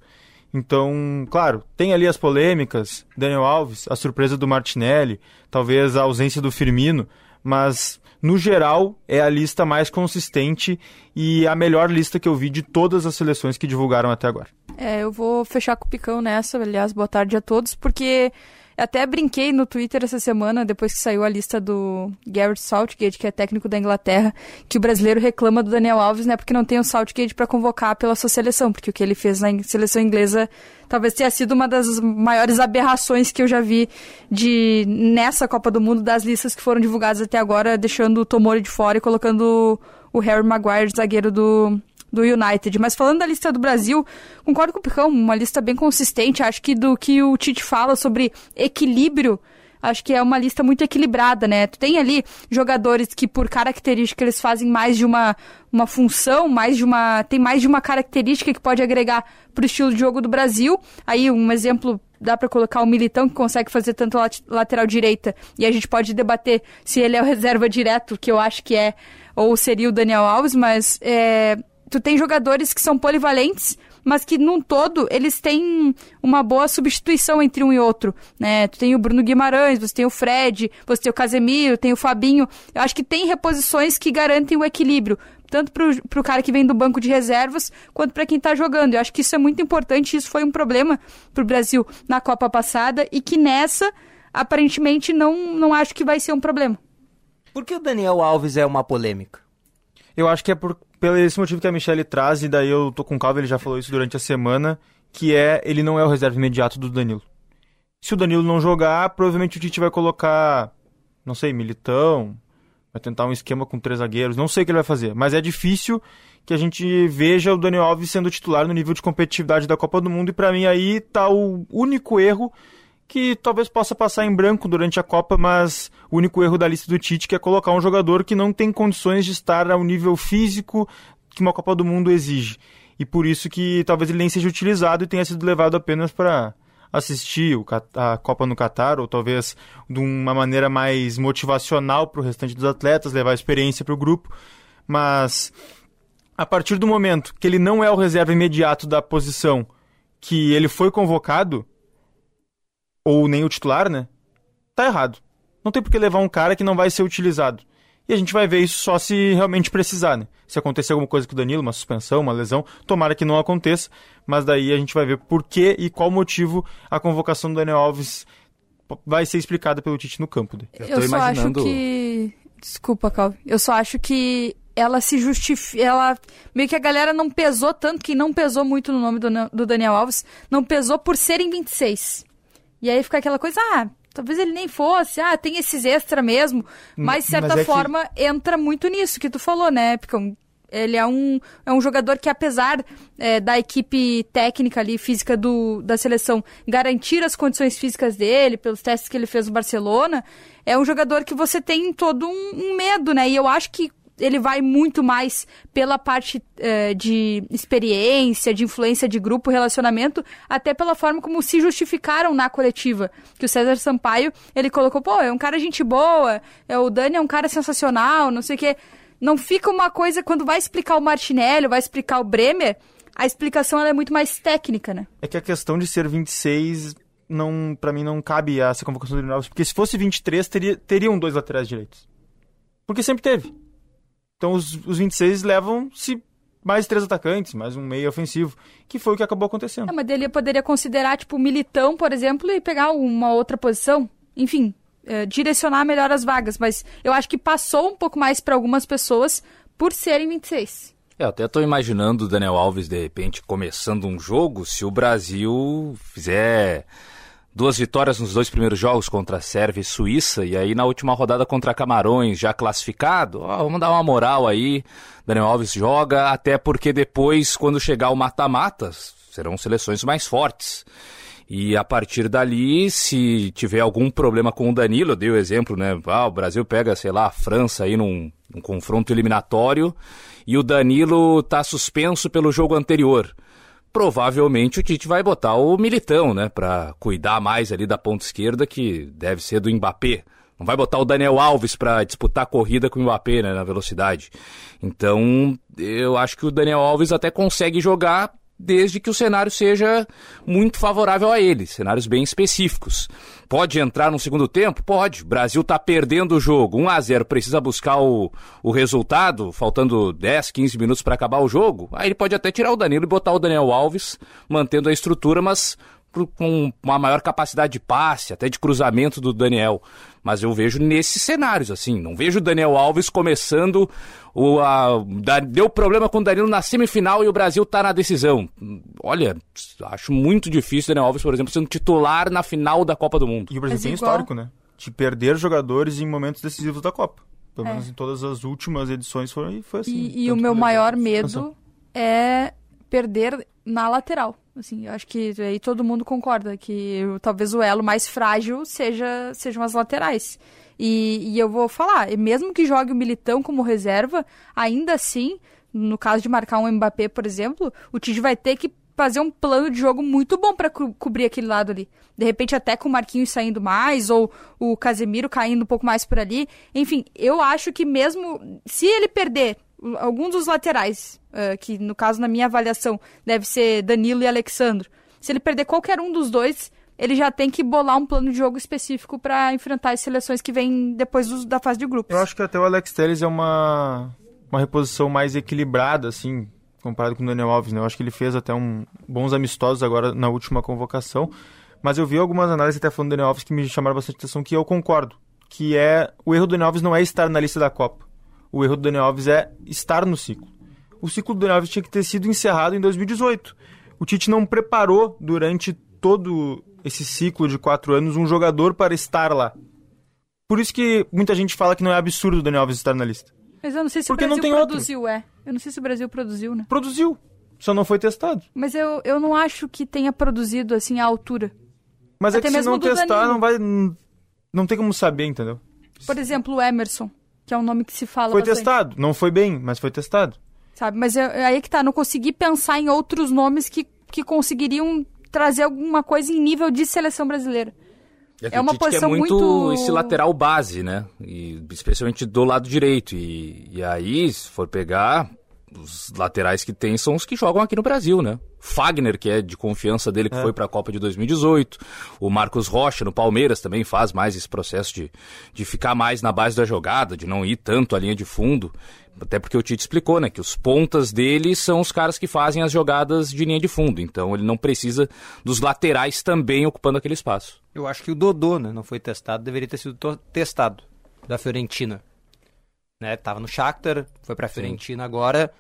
Então, claro, tem ali as polêmicas, Daniel Alves, a surpresa do Martinelli, talvez a ausência do Firmino, mas no geral é a lista mais consistente e a melhor lista que eu vi de todas as seleções que divulgaram até agora. É, eu vou fechar com o Picão nessa, aliás, boa tarde a todos, porque até brinquei no Twitter essa semana, depois que saiu a lista do Garrett Southgate, que é técnico da Inglaterra, que o brasileiro reclama do Daniel Alves, né, porque não tem o Southgate para convocar pela sua seleção, porque o que ele fez na seleção inglesa talvez tenha sido uma das maiores aberrações que eu já vi de nessa Copa do Mundo das listas que foram divulgadas até agora, deixando o Tomori de fora e colocando o Harry Maguire, zagueiro do do United. Mas falando da lista do Brasil, concordo com o Picão, uma lista bem consistente. Acho que do que o Tite fala sobre equilíbrio acho que é uma lista muito equilibrada, né? Tu tem ali jogadores que, por característica, eles fazem mais de uma, uma função, mais de uma. tem mais de uma característica que pode agregar para o estilo de jogo do Brasil. Aí, um exemplo. Dá para colocar o Militão, que consegue fazer tanto lat lateral direita, e a gente pode debater se ele é o reserva direto, que eu acho que é, ou seria o Daniel Alves, mas é, tu tem jogadores que são polivalentes, mas que num todo eles têm uma boa substituição entre um e outro, né? Tu tem o Bruno Guimarães, você tem o Fred, você tem o Casemiro, tem o Fabinho. Eu acho que tem reposições que garantem o equilíbrio, tanto para o cara que vem do banco de reservas, quanto para quem está jogando. Eu acho que isso é muito importante, isso foi um problema para o Brasil na Copa passada e que nessa, aparentemente, não, não acho que vai ser um problema. Por que o Daniel Alves é uma polêmica? Eu acho que é por, pelo esse motivo que a Michelle traz, e daí eu tô com calma, ele já falou isso durante a semana, que é ele não é o reserva imediato do Danilo. Se o Danilo não jogar, provavelmente o Tite vai colocar, não sei, Militão, vai tentar um esquema com três zagueiros, não sei o que ele vai fazer, mas é difícil que a gente veja o Daniel Alves sendo titular no nível de competitividade da Copa do Mundo, e para mim aí tá o único erro que talvez possa passar em branco durante a Copa, mas o único erro da lista do Tite é colocar um jogador que não tem condições de estar ao nível físico que uma Copa do Mundo exige. E por isso que talvez ele nem seja utilizado e tenha sido levado apenas para assistir a Copa no Catar, ou talvez de uma maneira mais motivacional para o restante dos atletas, levar experiência para o grupo. Mas a partir do momento que ele não é o reserva imediato da posição que ele foi convocado, ou nem o titular, né? Tá errado. Não tem por que levar um cara que não vai ser utilizado. E a gente vai ver isso só se realmente precisar, né? Se acontecer alguma coisa com o Danilo, uma suspensão, uma lesão, tomara que não aconteça, mas daí a gente vai ver por que e qual motivo a convocação do Daniel Alves vai ser explicada pelo Tite no campo. Né? Eu, Eu só imaginando... acho que. Desculpa, Calvi. Eu só acho que ela se justifica. Ela. Meio que a galera não pesou tanto, que não pesou muito no nome do, do Daniel Alves, não pesou por serem 26. E aí fica aquela coisa, ah, talvez ele nem fosse, ah, tem esses extra mesmo. Mas, de certa mas é forma, que... entra muito nisso que tu falou, né? Porque ele é um, é um jogador que, apesar é, da equipe técnica ali, física do, da seleção, garantir as condições físicas dele, pelos testes que ele fez no Barcelona, é um jogador que você tem todo um, um medo, né? E eu acho que ele vai muito mais pela parte uh, de experiência, de influência de grupo, relacionamento, até pela forma como se justificaram na coletiva. Que o César Sampaio, ele colocou, pô, é um cara gente boa, é, o Dani é um cara sensacional, não sei o quê. Não fica uma coisa, quando vai explicar o Martinelli, vai explicar o Bremer, a explicação é muito mais técnica, né? É que a questão de ser 26 não para mim não cabe essa convocação do Daniel porque se fosse 23 teria teriam dois laterais direitos. Porque sempre teve. Então os, os 26 levam-se mais três atacantes, mais um meio ofensivo, que foi o que acabou acontecendo. É, mas ele poderia considerar, tipo, militão, por exemplo, e pegar uma outra posição. Enfim, é, direcionar melhor as vagas. Mas eu acho que passou um pouco mais para algumas pessoas por serem 26. É, eu até estou imaginando o Daniel Alves, de repente, começando um jogo, se o Brasil fizer duas vitórias nos dois primeiros jogos contra a Sérvia e Suíça, e aí na última rodada contra Camarões, já classificado, ó, vamos dar uma moral aí. Daniel Alves joga, até porque depois, quando chegar o mata-mata, serão seleções mais fortes. E a partir dali, se tiver algum problema com o Danilo, eu dei o exemplo, né? Ah, o Brasil pega, sei lá, a França aí num, num confronto eliminatório e o Danilo tá suspenso pelo jogo anterior provavelmente o Tite vai botar o Militão, né, para cuidar mais ali da ponta esquerda, que deve ser do Mbappé. Não vai botar o Daniel Alves para disputar a corrida com o Mbappé, né, na velocidade. Então, eu acho que o Daniel Alves até consegue jogar desde que o cenário seja muito favorável a ele, cenários bem específicos. Pode entrar no segundo tempo? Pode. O Brasil está perdendo o jogo. 1 a 0 precisa buscar o, o resultado, faltando 10, 15 minutos para acabar o jogo. Aí ele pode até tirar o Danilo e botar o Daniel Alves, mantendo a estrutura, mas com uma maior capacidade de passe, até de cruzamento do Daniel. Mas eu vejo nesses cenários, assim. Não vejo o Daniel Alves começando. O, a, da, deu problema com o Danilo na semifinal e o Brasil está na decisão. Olha, acho muito difícil o Daniel Alves, por exemplo, sendo titular na final da Copa do Mundo. E o Brasil tem histórico, né? De perder jogadores em momentos decisivos da Copa. Pelo é. menos em todas as últimas edições foi, foi assim. E, e o meu maior medo é perder na lateral. Assim, eu acho que aí todo mundo concorda que talvez o elo mais frágil seja sejam as laterais. E, e eu vou falar, mesmo que jogue o Militão como reserva, ainda assim, no caso de marcar um Mbappé, por exemplo, o Tite vai ter que fazer um plano de jogo muito bom para co cobrir aquele lado ali. De repente, até com o Marquinhos saindo mais, ou o Casemiro caindo um pouco mais por ali. Enfim, eu acho que mesmo se ele perder algum dos laterais, uh, que no caso, na minha avaliação, deve ser Danilo e Alexandro, se ele perder qualquer um dos dois, ele já tem que bolar um plano de jogo específico para enfrentar as seleções que vêm depois do, da fase de grupos. Eu acho que até o Alex Telles é uma, uma reposição mais equilibrada, assim, comparado com o Daniel Alves, né? Eu acho que ele fez até um, bons amistosos agora na última convocação, mas eu vi algumas análises até falando do Daniel Alves que me chamaram bastante atenção, que eu concordo, que é o erro do Daniel Alves não é estar na lista da Copa. O erro do Daniel Alves é estar no ciclo. O ciclo do Daniel Alves tinha que ter sido encerrado em 2018. O Tite não preparou durante todo esse ciclo de quatro anos um jogador para estar lá. Por isso que muita gente fala que não é absurdo o Daniel Alves estar na lista. Mas eu não sei se Porque o Brasil produziu, outro. é. Eu não sei se o Brasil produziu, né? Produziu, só não foi testado. Mas eu, eu não acho que tenha produzido, assim, à altura. Mas é Até que se não testar, Danilo. não vai. Não tem como saber, entendeu? Por exemplo, o Emerson, que é um nome que se fala Foi bastante, testado. Não foi bem, mas foi testado. Sabe? Mas eu, aí que tá, não consegui pensar em outros nomes que, que conseguiriam trazer alguma coisa em nível de seleção brasileira. É, que É o uma Tite quer posição muito, muito- esse lateral base, né? E, especialmente do lado direito. E, e aí, se for pegar, os laterais que tem são os que jogam aqui no Brasil, né? Fagner, que é de confiança dele, que É. foi para a Copa de 2018. O Marcos Rocha, no Palmeiras, também faz mais esse processo de, de ficar mais na base da jogada, de não ir tanto à linha de fundo. Até porque o Tite explicou, né? Que os pontas dele são os caras que fazem as jogadas de linha de fundo. Então ele não precisa dos laterais também ocupando aquele espaço. Eu acho que o Dodô, né, não foi testado, deveria ter sido testado da Fiorentina. Né, tava no Shakhtar, foi pra Fiorentina agora.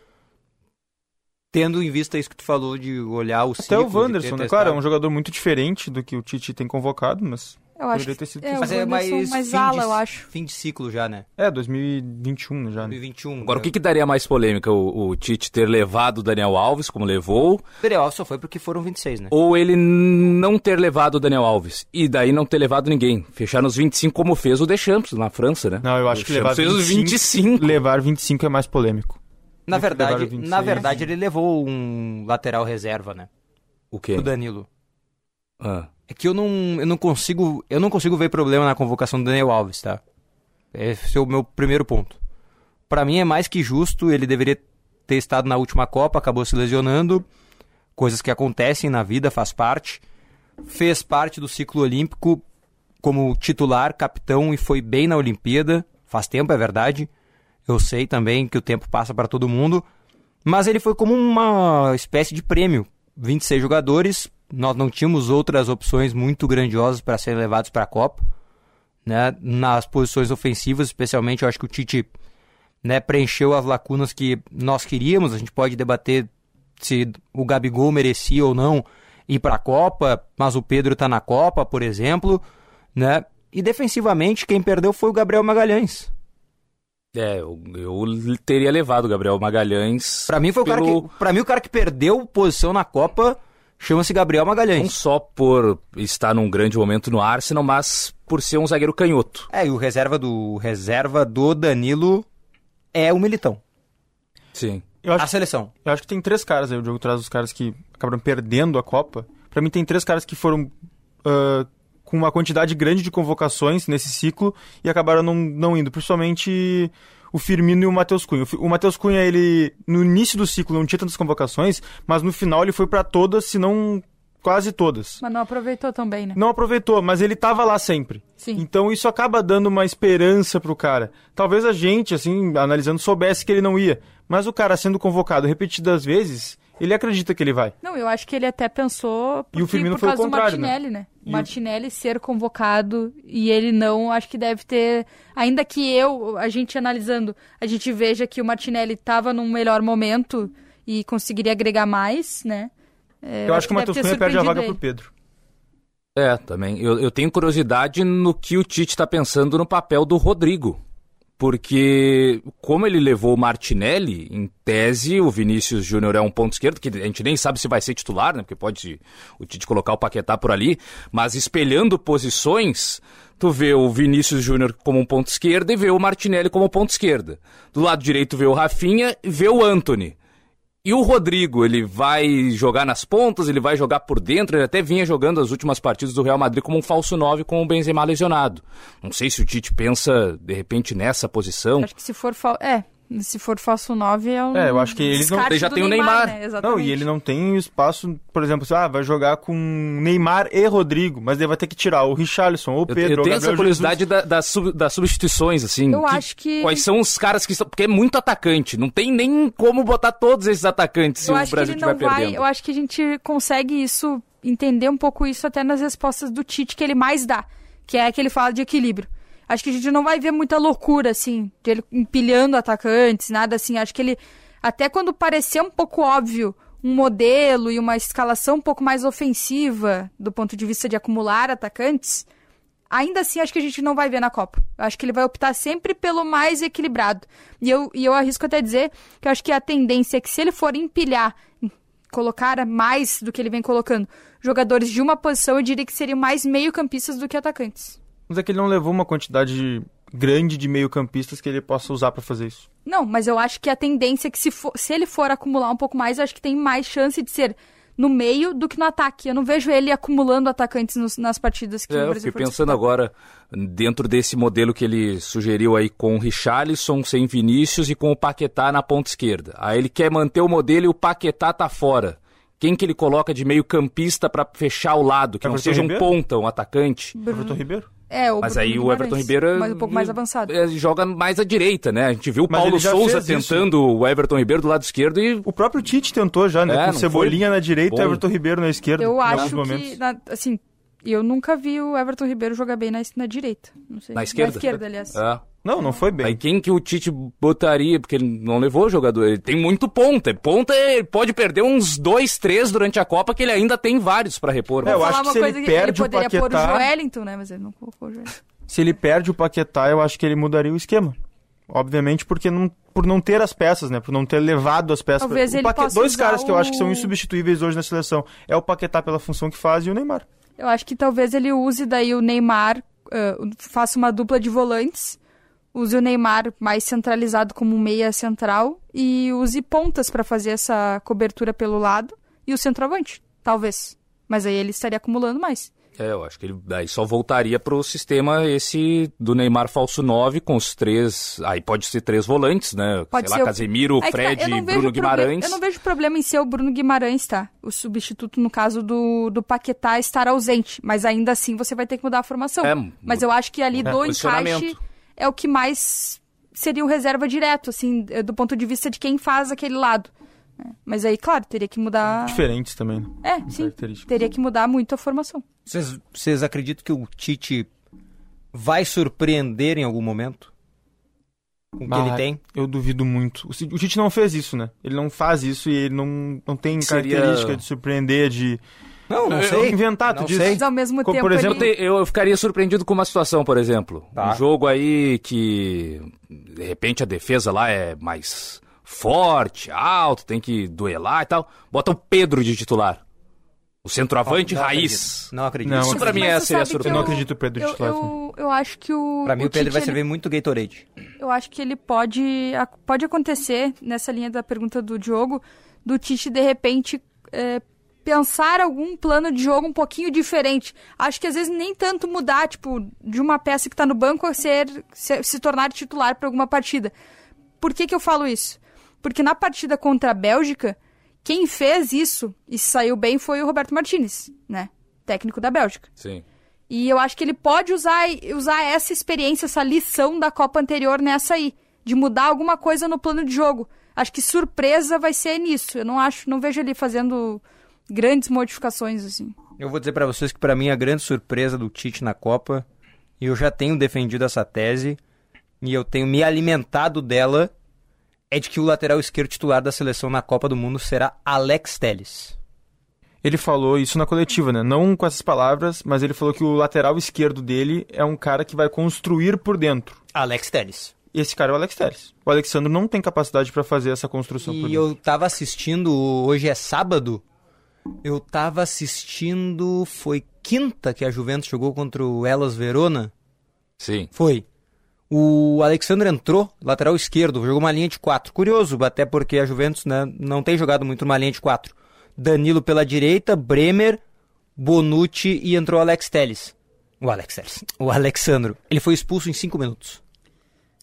Tendo em vista isso que tu falou de olhar o Até ciclo, o Wanderson, né? Claro, é um jogador muito diferente do que o Tite tem convocado, mas. Eu acho poderia que ter sido é. Mas é mais, mais fim ala, de, eu acho. Fim de ciclo já, né? É, 2021 já. né? 2021. Agora, o que, que daria mais polêmica? O, o Tite ter levado o Daniel Alves, como levou, O Daniel Alves só foi porque foram 26, né? ou ele não ter levado o Daniel Alves? E daí não ter levado ninguém. Fechar nos 25, como fez o Deschamps na França, né? Não, eu acho o que levar fez os 25. Levar 25 é mais polêmico. Na verdade, o 26. na verdade ele levou um lateral reserva, né? O quê? O Danilo. Ah. É que eu não, eu não consigo, eu não consigo ver problema na convocação do Daniel Alves, tá? Esse é o meu primeiro ponto. Pra mim é mais que justo, ele deveria ter estado na última Copa, acabou se lesionando, coisas que acontecem na vida, faz parte. Fez parte do ciclo olímpico como titular, capitão e foi bem na Olimpíada, faz tempo, é verdade. Eu sei também que o tempo passa para todo mundo, mas ele foi como uma espécie de prêmio. 26 jogadores, nós não tínhamos outras opções muito grandiosas para serem levados para a Copa. Né? Nas posições ofensivas, especialmente, eu acho que o Tite né, preencheu as lacunas que nós queríamos. A gente pode debater se o Gabigol merecia ou não ir para a Copa, mas o Pedro está na Copa, por exemplo. Né? E defensivamente, quem perdeu foi o Gabriel Magalhães. É, eu, eu teria levado o Gabriel Magalhães. Pra mim, foi o cara pelo- que, pra mim, o cara que perdeu posição na Copa chama-se Gabriel Magalhães. Não só por estar num grande momento no Arsenal, mas por ser um zagueiro canhoto. É, e o reserva do, o reserva do Danilo é o Militão. Sim. Eu acho, A seleção. eu acho que tem três caras aí. O jogo traz os caras que acabaram perdendo a Copa. Pra mim, tem três caras que foram ah, com uma quantidade grande de convocações nesse ciclo e acabaram não, não indo. Principalmente o Firmino e o Matheus Cunha. O Matheus Cunha, ele no início do ciclo não tinha tantas convocações, mas no final ele foi pra todas, se não quase todas. Mas não aproveitou também, né? Não aproveitou, mas ele tava lá sempre. Sim. Então isso acaba dando uma esperança pro cara. Talvez a gente, assim, analisando, soubesse que ele não ia. Mas o cara sendo convocado repetidas vezes, ele acredita que ele vai. Não, eu acho que ele até pensou porque, E o Firmino por foi o contrário, do né? Martinelli, né? E O o- Martinelli ser convocado e ele não, acho que deve ter. Ainda que eu, a gente analisando, a gente veja que o Martinelli estava num melhor momento e conseguiria agregar mais, né? É, Eu, acho que o deve Matheus Cunha perde a vaga surpreendido pro ele. Pedro. É, também. Eu, eu tenho curiosidade no que o Tite está pensando no papel do Rodrigo. Porque como ele levou o Martinelli, em tese, o Vinícius Júnior é um ponto esquerdo, que a gente nem sabe se vai ser titular, né? Porque pode o Tite colocar o Paquetá por ali, mas espelhando posições, tu vê o Vinícius Júnior como um ponto esquerdo e vê o Martinelli como ponto esquerda. Do lado direito vê o Rafinha e vê o Anthony. E o Rodrigo, ele vai jogar nas pontas, ele vai jogar por dentro, ele até vinha jogando as últimas partidas do Real Madrid como um falso 9 com o Benzema lesionado. Não sei se o Tite pensa, de repente, nessa posição. Acho que se for... É, se for falso 9 é um É, eu acho que ele não descarte já tem o Neymar. né? Não, e ele não tem espaço, por exemplo, ah, vai jogar com Neymar e Rodrigo, mas ele vai ter que tirar o Richarlison ou o Eu, Pedro. eu o tenho essa curiosidade da- das sub- das substituições, assim. Eu acho que- Quais são os caras que estão. Porque é muito atacante. Não tem nem como botar todos esses atacantes se eu o acho que Brasil ele estiver não vai. perdendo. Eu acho que a gente consegue isso, entender um pouco isso até nas respostas do Tite que ele mais dá, que é que ele fala de equilíbrio. Acho que a gente não vai ver muita loucura, assim, de ele empilhando atacantes, nada assim. Acho que ele, até quando parecer um pouco óbvio um modelo e uma escalação um pouco mais ofensiva do ponto de vista de acumular atacantes, ainda assim acho que a gente não vai ver na Copa. Acho que ele vai optar sempre pelo mais equilibrado. E eu, e eu arrisco até dizer que acho que a tendência é que se ele for empilhar, colocar mais do que ele vem colocando, jogadores de uma posição, eu diria que seriam mais meio-campistas do que atacantes. Mas é que ele não levou uma quantidade grande de meio-campistas que ele possa usar pra fazer isso. Não, mas eu acho que a tendência é que se, for- se ele for acumular um pouco mais, eu acho que tem mais chance de ser no meio do que no ataque. Eu não vejo ele acumulando atacantes nos- nas partidas que É, o eu Brasil fiquei for pensando agora, dentro desse modelo que ele sugeriu aí com o Richarlison sem Vinícius e com o Paquetá na ponta esquerda. Aí ele quer manter o modelo e o Paquetá tá fora. Quem que ele coloca de meio campista pra fechar o lado, que não Everton seja um Ribeiro? ponta, um atacante? Everton Ribeiro? É, o Mas Bruno aí o Everton Ribeiro é- mas um pouco mais avançado. É, joga mais à direita, né? A gente viu o Mas Paulo Souza fez isso. tentando o Everton Ribeiro do lado esquerdo e O próprio Tite tentou já, né? É, com Cebolinha foi na direita e bom. Everton Ribeiro na esquerda. Eu acho que, na- assim, eu nunca vi o Everton Ribeiro jogar bem na, na direita. Não sei. na esquerda. Na esquerda, aliás. É. Não, não foi bem. Aí quem que o Tite botaria? Porque ele não levou o jogador. Ele tem muito ponta. Ponta ele pode perder uns dois, três durante a Copa, que ele ainda tem vários pra repor. É, eu acho que se ele perde ele o poderia pôr o Paquetá- Joelinton, né? Mas ele não colocou o Joelinton. Se ele perde o Paquetá, eu acho que ele mudaria o esquema. Obviamente, porque não, por não ter as peças, né? Por não ter levado as peças. Talvez O ele Paque- possa Dois usar caras que eu acho que são o- insubstituíveis hoje na seleção. É o Paquetá pela função que faz e o Neymar. Eu acho que talvez ele use daí o Neymar, eh, faça uma dupla de volantes, use o Neymar mais centralizado como meia central e use pontas pra fazer essa cobertura pelo lado e o centroavante, talvez. Mas aí ele estaria acumulando mais. É, eu acho que ele daí só voltaria pro sistema esse do Neymar falso 9 com os três. Aí pode ser três volantes, né? Pode Sei ser lá, o- Casemiro, É tá, Fred e Bruno proble- Guimarães. Eu não vejo problema em ser o Bruno Guimarães, tá? O substituto, no caso do, do Paquetá, estar ausente. Mas ainda assim você vai ter que mudar a formação. É, mas eu acho que ali é, do encaixe é o que mais seria o reserva direto, assim, do ponto de vista de quem faz aquele lado. É, Mas aí, claro, teria que mudar. Diferentes também. né? É, sim. Teria que mudar muito a formação. Vocês, vocês acreditam que o Tite vai surpreender em algum momento? Com o que Ah, ele tem? Eu duvido muito. O o Tite não fez isso, né? Ele não faz isso e ele não, não tem Seria- característica de surpreender, de. Não, não Eu- sei. Inventar, tu Não diz. sei. Mas ao mesmo Como, tempo. por exemplo, ele... Eu, eu ficaria surpreendido com uma situação, por exemplo. Tá. Um jogo aí que, de repente, a defesa lá é mais forte, alto, tem que duelar e tal. Bota o Pedro de titular. O centroavante Não raiz. acredito. Não acredito. Não, Isso pra mim é seria que Eu não acredito no Pedro de Eu, titular. eu, eu acho que o. Pra mim o, Pedro Tite, vai ele- servir muito Gatorade. Eu acho que ele pode. Pode acontecer, nessa linha da pergunta do Diogo, do Tite, de repente, é, pensar algum plano de jogo um pouquinho diferente. Acho que às vezes nem tanto mudar, tipo, de uma peça que tá no banco a ser, se, se tornar titular para alguma partida. Por que, que eu falo isso? Porque na partida contra a Bélgica, quem fez isso e saiu bem foi o Roberto Martinez, né? Técnico da Bélgica. Sim. E eu acho que ele pode usar, usar essa experiência, essa lição da Copa anterior nessa aí, de mudar alguma coisa no plano de jogo. Acho que surpresa vai ser nisso. Eu não acho, não vejo ele fazendo grandes modificações assim. Eu vou dizer pra vocês que pra mim a grande surpresa do Tite na Copa, e eu já tenho defendido essa tese, e eu tenho me alimentado dela, é de que o lateral esquerdo titular da seleção na Copa do Mundo será Alex Telles. Ele falou isso na coletiva, né? Não com essas palavras, mas ele falou que o lateral esquerdo dele é um cara que vai construir por dentro. Alex Telles. esse cara é o Alex Telles. O Alexandre não tem capacidade para fazer essa construção. por E dentro. eu tava assistindo, hoje é sábado, eu tava assistindo, foi quinta que a Juventus jogou contra o Elas Verona? Sim. Foi. O Alexandre entrou, lateral esquerdo, jogou uma linha de quatro. Curioso, até porque a Juventus né, não tem jogado muito numa linha de quatro. Danilo pela direita, Bremer, Bonucci e entrou o Alex Telles. O Alex Telles. O Alexandro. Ele foi expulso em cinco minutos.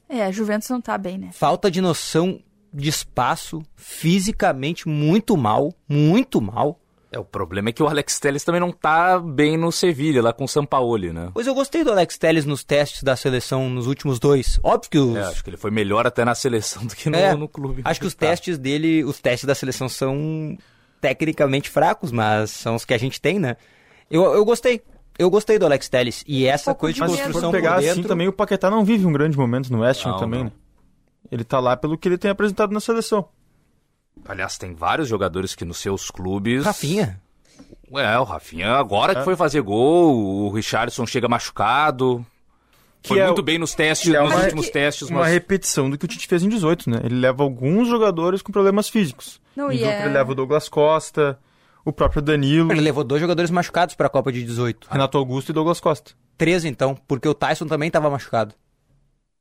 É, a Juventus não tá bem, né? Falta de noção de espaço, fisicamente muito mal, muito mal. É, o problema é que o Alex Telles também não tá bem no Sevilha, lá com o Sampaoli, né? Pois eu gostei do Alex Telles nos testes da seleção nos últimos dois. Óbvio que os... É, acho que ele foi melhor até na seleção do que no, É, no clube. Acho que os testes dele, os testes da seleção são tecnicamente fracos, mas são os que a gente tem, né? Eu, eu gostei. Eu gostei do Alex Telles. E essa coisa de Mas se construção for pegar por dentro... assim também, o Paquetá não vive um grande momento no West Ham também, não. né? Ele tá lá pelo que ele tem apresentado na seleção. Aliás, tem vários jogadores que nos seus clubes. Rafinha. É, o Rafinha agora que É. foi fazer gol, o Richardson chega machucado. foi é muito o- bem nos testes, que é nos uma- últimos testes, Uma mas. repetição do que o Tite fez em 18, né? Ele leva alguns jogadores com problemas físicos. Não, e 18 é- ele leva o Douglas Costa, o próprio Danilo, Ele levou dois jogadores machucados pra Copa de 18. Renato Augusto e Douglas Costa. Três, então, porque o Tyson também tava machucado.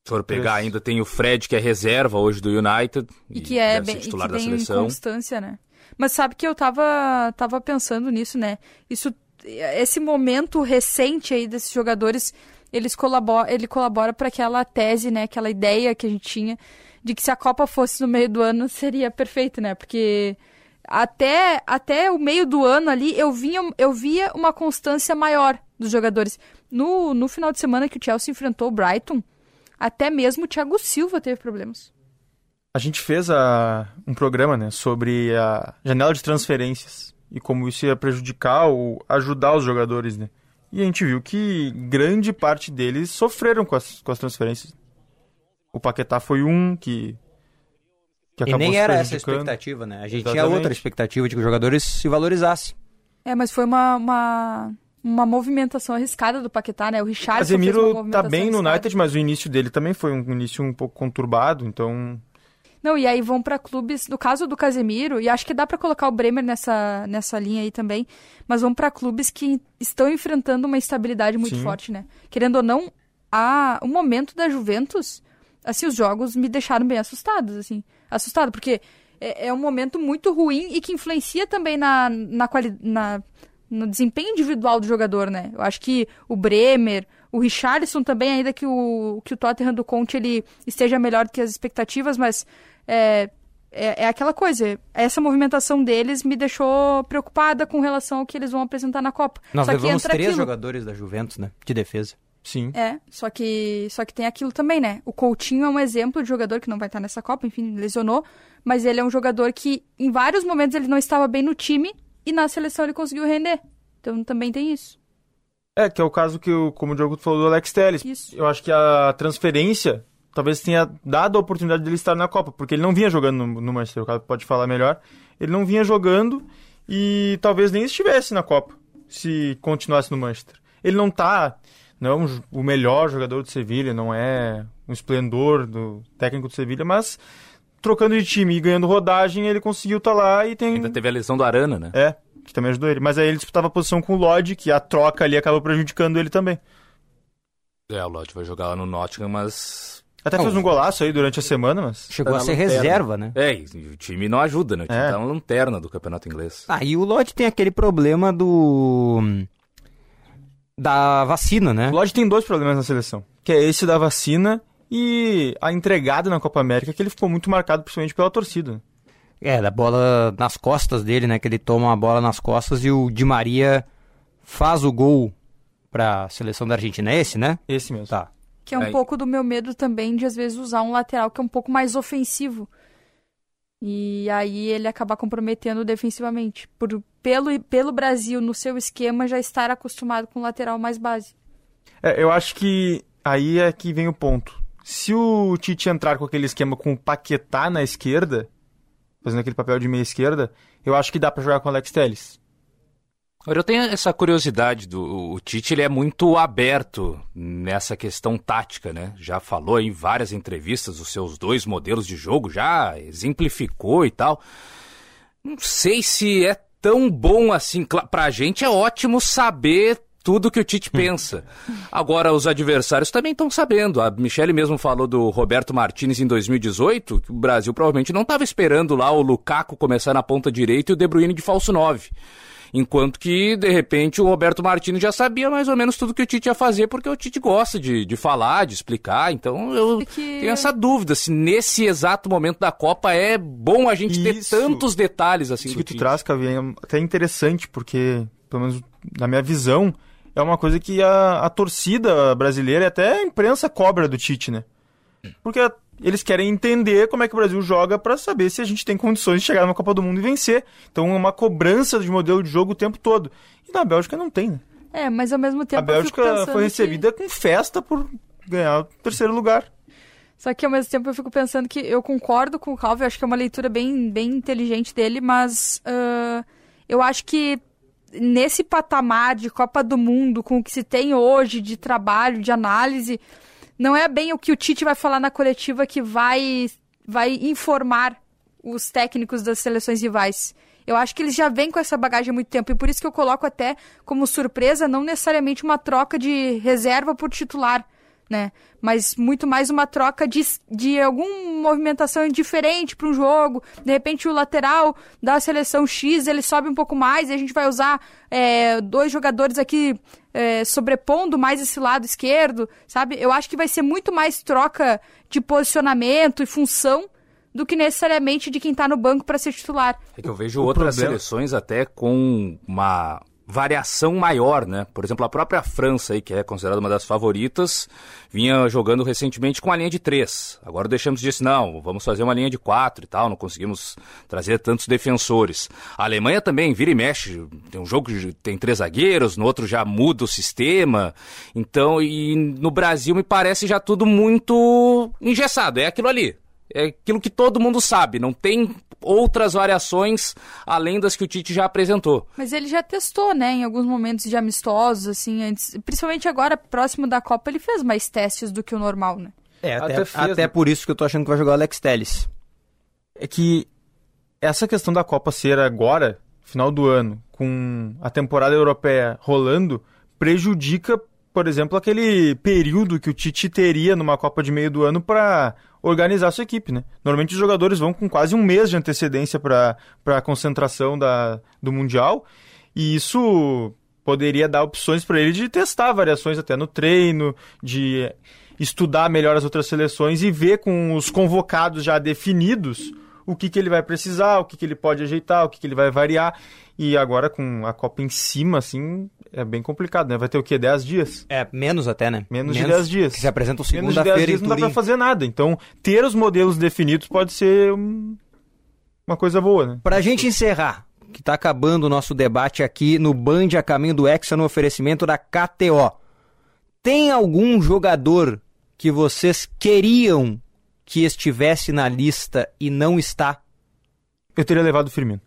Se for pegar, ainda tem o Fred, que é reserva hoje do United. E que é bem, e titular que da tem seleção. constância, né? Mas sabe que eu tava, tava pensando nisso, né? Isso, esse momento recente aí desses jogadores, eles colabora, ele colabora para aquela tese, né? Aquela ideia que a gente tinha de que se a Copa fosse no meio do ano seria perfeito, né? Porque até, até o meio do ano ali eu, vinha, eu via uma constância maior dos jogadores. No, no final de semana que o Chelsea enfrentou o Brighton, até mesmo o Thiago Silva teve problemas. A gente fez a- um programa né, sobre a janela de transferências e como isso ia prejudicar ou ajudar os jogadores. Né? E a gente viu que grande parte deles sofreram com as, com as transferências. O Paquetá foi um que, que E nem se era essa a expectativa, né? A gente tinha Exatamente. outra expectativa de que os jogadores se valorizassem. É, mas foi uma, uma, uma movimentação arriscada do Paquetá, né? O uma Casemiro tá bem no arriscada. United, mas o início dele também foi um início um pouco conturbado, então Não, e aí vão pra clubes, no caso do Casemiro, e acho que dá pra colocar o Bremer nessa, nessa linha aí também, mas vão pra clubes que estão enfrentando uma instabilidade muito Sim. forte, né? Querendo ou não, a, o momento da Juventus, assim, os jogos me deixaram bem assustados, assim. Assustado, porque é, é um momento muito ruim e que influencia também na, na, quali, na no desempenho individual do jogador, né? Eu acho que o Bremer, o Richarlison também, ainda que o, que o Tottenham do Conte ele esteja melhor do que as expectativas, mas é, é, é aquela coisa. Essa movimentação deles me deixou preocupada com relação ao que eles vão apresentar na Copa. Nós Só que levamos entra três aquilo. jogadores da Juventus, né? De defesa. Sim. É, só que, só que tem aquilo também, né? O Coutinho é um exemplo de jogador que não vai estar nessa Copa, enfim, lesionou, mas ele é um jogador que em vários momentos ele não estava bem no time e na seleção ele conseguiu render. Então também tem isso. É, que é o caso que, o, como o Diogo falou, do Alex Telles. Isso. Eu acho que a transferência talvez tenha dado a oportunidade dele estar na Copa, porque ele não vinha jogando no, no Manchester, o cara pode falar melhor. Ele não vinha jogando e talvez nem estivesse na Copa, se continuasse no Manchester. Ele não tá, não é o melhor jogador do Sevilha, não é um esplendor do técnico do Sevilha, mas trocando de time e ganhando rodagem, ele conseguiu estar lá e tem... Ainda teve a lesão do Arana, né? É, que também ajudou ele. Mas aí ele disputava a posição com o Lodge, que a troca ali acaba prejudicando ele também. É, o Lodge vai jogar lá no Nottingham, mas. Até fez um golaço aí durante a semana, mas... Chegou tá a ser lanterna. reserva, né? É, e o time não ajuda, né? O time É. tá na lanterna do campeonato inglês. Ah, e o Lodge tem aquele problema do. da vacina, né? O Lodge tem dois problemas na seleção, que é esse da vacina e a entregada na Copa América, que ele ficou muito marcado principalmente pela torcida. É, da bola nas costas dele, né? Que ele toma a bola nas costas e o Di Maria faz o gol pra seleção da Argentina. É esse, né? Esse mesmo. Tá. Que é um Aí- pouco do meu medo também de às vezes usar um lateral que é um pouco mais ofensivo. E aí ele acabar comprometendo defensivamente. Por, pelo, pelo Brasil, no seu esquema, já estar acostumado com lateral mais base. É, eu acho que aí é que vem o ponto. Se o Tite entrar com aquele esquema com o Paquetá na esquerda, fazendo aquele papel de meia esquerda, eu acho que dá pra jogar com o Alex Telles. Agora, eu tenho essa curiosidade do o Tite, ele é muito aberto nessa questão tática, né? Já falou em várias entrevistas os seus dois modelos de jogo, já exemplificou e tal. Não sei se é tão bom assim. Pra gente é ótimo saber tudo que o Tite pensa. Agora, os adversários também estão sabendo. A Michele mesmo falou do Roberto Martinez em 2018, que o Brasil provavelmente não estava esperando lá o Lukaku começar na ponta direita e o De Bruyne de falso 9. Enquanto que, de repente, o Roberto Martins já sabia mais ou menos tudo que o Tite ia fazer, porque o Tite gosta de, de falar, de explicar. Então, eu tenho essa dúvida se nesse exato momento da Copa é bom a gente ter tantos detalhes assim Isso do que tu Tite. traz, Cavi, é até interessante, porque, pelo menos na minha visão, é uma coisa que a, a torcida brasileira e até a imprensa cobra do Tite, né? Porque a- eles querem entender como é que o Brasil joga para saber se a gente tem condições de chegar na Copa do Mundo e vencer. Então é uma cobrança de modelo de jogo o tempo todo. E na Bélgica não tem, né? É, mas ao mesmo tempo a Bélgica foi que- recebida com festa por ganhar o terceiro lugar. Só que ao mesmo tempo eu fico pensando que eu concordo com o Calvin, acho que é uma leitura bem, bem inteligente dele, mas ah, eu acho que nesse patamar de Copa do Mundo, com o que se tem hoje de trabalho, de análise, não é bem o que o Tite vai falar na coletiva que vai, vai informar os técnicos das seleções rivais. Eu acho que eles já vêm com essa bagagem há muito tempo e por isso que eu coloco até como surpresa não necessariamente uma troca de reserva por titular, né? Mas muito mais uma troca de, de alguma movimentação diferente para um jogo. De repente o lateral da seleção X ele sobe um pouco mais e a gente vai usar é, dois jogadores aqui é, sobrepondo mais esse lado esquerdo, sabe? Eu acho que vai ser muito mais troca de posicionamento e função do que necessariamente de quem tá no banco para ser titular. É que eu vejo O outras problema- seleções até com uma variação maior, né? Por exemplo, a própria França aí, que é considerada uma das favoritas, vinha jogando recentemente com a linha de três. Agora deixamos disso, não, vamos fazer uma linha de quatro e tal, não conseguimos trazer tantos defensores. A Alemanha também vira e mexe, tem um jogo que tem três zagueiros, no outro já muda o sistema. Então, e no Brasil me parece já tudo muito engessado, é aquilo ali. É aquilo que todo mundo sabe, não tem outras variações além das que o Tite já apresentou. Mas ele já testou, né, em alguns momentos de amistosos, assim, antes. Principalmente agora, próximo da Copa, ele fez mais testes do que o normal, né? É, até, Até fez, até né? por isso que eu tô achando que vai jogar o Alex Telles. é que essa questão da Copa ser agora, final do ano, com a temporada europeia rolando, prejudica, por exemplo, aquele período que o Tite teria numa Copa de meio do ano para organizar sua equipe, né? Normalmente os jogadores vão com quase um mês de antecedência para a concentração da, do Mundial, e isso poderia dar opções para ele de testar variações até no treino, de estudar melhor as outras seleções e ver com os convocados já definidos o que, que ele vai precisar, o que, que ele pode ajeitar, o que, que ele vai variar. E agora com a Copa em cima, assim, é bem complicado, né? Vai ter o quê? 10 dias? É, menos até, né? Menos, de 10 dias. Que se apresentam Menos de 10 segunda-feira em dias não dá pra Turim. fazer nada. Então, ter os modelos definidos pode ser um- uma coisa boa, né? Pra gente encerrar, que tá acabando o nosso debate aqui no Band a Caminho do Hexa no oferecimento da KTO. Tem algum jogador que vocês queriam que estivesse na lista e não está? Eu teria levado o Firmino.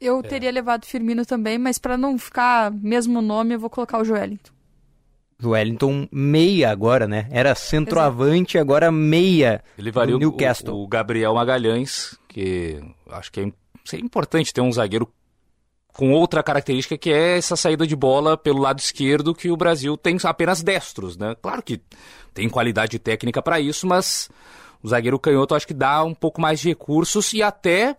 Eu teria levado Firmino também, mas pra não ficar mesmo nome, eu vou colocar o Joelinton. Joelinton meia agora, né? Era centroavante, agora meia Ele varia do o, Newcastle. o Gabriel Magalhães, que acho que é, importante ter um zagueiro com outra característica que é essa saída de bola pelo lado esquerdo que o Brasil tem apenas destros, né? Claro que tem qualidade técnica para isso, mas o zagueiro canhoto acho que dá um pouco mais de recursos e até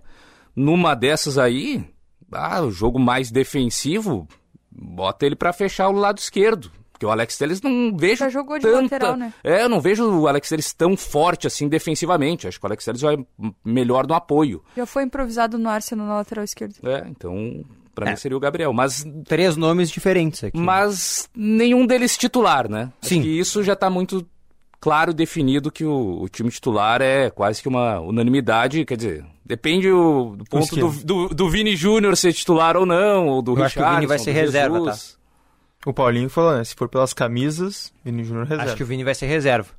numa dessas aí, ah, o jogo mais defensivo, bota ele para fechar o lado esquerdo. Porque o Alex Telles não vejo Já jogou de tanta... lateral, né? É, eu não vejo o Alex Telles tão forte assim defensivamente. Acho que o Alex Telles vai melhor no apoio. Já foi improvisado no Arsenal na lateral esquerda. É, então, pra É. mim seria o Gabriel. Mas, Três nomes diferentes aqui. mas nenhum deles titular, né? Sim. Acho que isso já tá muito claro definido que o, o time titular é quase que uma unanimidade. Quer dizer, depende o, do ponto do, do, do Vini Júnior ser titular ou não, ou do Eu acho que o Vini vai ser reserva, tá? O Paulinho falou, né? Se for pelas camisas, Vini Júnior reserva. Acho que o Vini vai ser reserva.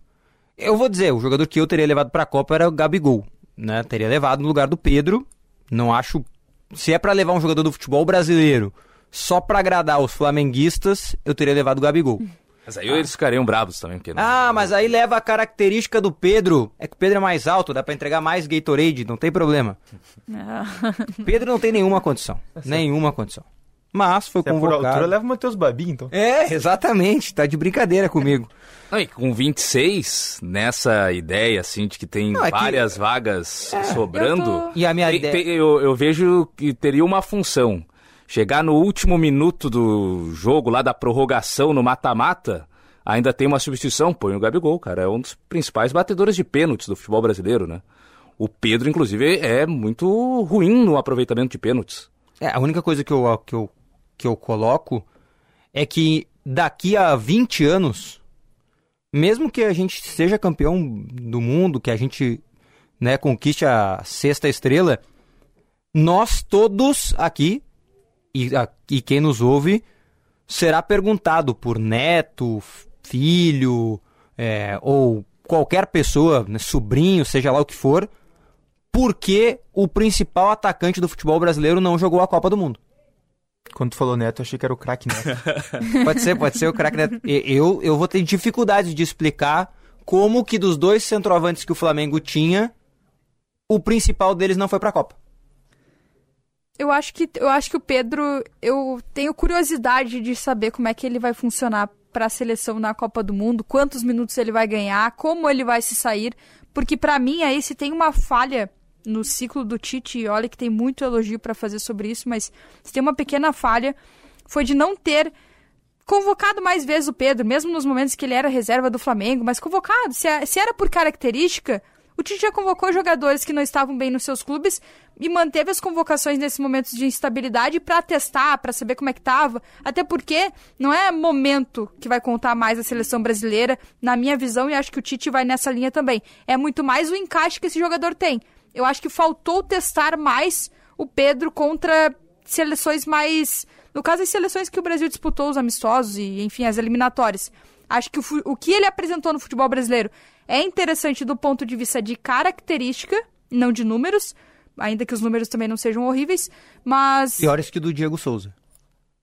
Eu vou dizer, o jogador que eu teria levado pra Copa era o Gabigol, né? Teria levado no lugar do Pedro. Não acho se é pra levar um jogador do futebol brasileiro só pra agradar os flamenguistas, eu teria levado o Gabigol. Mas aí eles ficariam bravos também, porque não. Ah, mas aí leva a característica do Pedro. É que o Pedro é mais alto, dá pra entregar mais Gatorade, não tem problema. Pedro não tem nenhuma condição. Nenhuma condição. Mas foi Se é por convocado. altura, leva o Matheus Babi, então. É, exatamente. Tá de brincadeira comigo. Não, e com 26, nessa ideia, assim, de que tem Não, é que- várias vagas sobrando. eu tô- E a minha tem- ideia- tem- eu, eu vejo que teria uma função. Chegar no último minuto do jogo, lá da prorrogação no mata-mata, ainda tem uma substituição, põe o Gabigol, cara. É um dos principais batedores de pênaltis do futebol brasileiro, né? O Pedro, inclusive, é muito ruim no aproveitamento de pênaltis. É, a única coisa que eu, que, eu, que eu coloco é que daqui a 20 anos, mesmo que a gente seja campeão do mundo, que a gente né, conquiste a sexta estrela, nós todos aqui, e, a- e quem nos ouve, será perguntado por neto, filho, é, ou qualquer pessoa, né, sobrinho, seja lá o que for, por que o principal atacante do futebol brasileiro não jogou a Copa do Mundo. Quando tu falou Neto, eu achei que era o craque Neto. Pode ser, pode ser o craque Neto. Eu, eu vou ter dificuldade de explicar como que dos dois centroavantes que o Flamengo tinha, o principal deles não foi pra Copa. Eu acho que eu acho que o Pedro, eu tenho curiosidade de saber como é que ele vai funcionar para a seleção na Copa do Mundo, quantos minutos ele vai ganhar, como ele vai se sair, porque pra mim aí se tem uma falha no ciclo do Tite, olha que tem muito elogio para fazer sobre isso, mas se tem uma pequena falha foi de não ter convocado mais vezes o Pedro, mesmo nos momentos que ele era reserva do Flamengo, mas convocado. Se, se era por característica, o Tite já convocou jogadores que não estavam bem nos seus clubes e manteve as convocações nesses momentos de instabilidade para testar, para saber como é que tava. Até porque não é momento que vai contar mais a seleção brasileira, na minha visão, e acho que o Tite vai nessa linha também. É muito mais o encaixe que esse jogador tem. Eu acho que faltou testar mais o Pedro contra seleções mais. No caso, as seleções que o Brasil disputou, os amistosos e, enfim, as eliminatórias. Acho que o, o que ele apresentou no futebol brasileiro é interessante do ponto de vista de característica, não de números, ainda que os números também não sejam horríveis, mas. Piores que o do Diego Souza,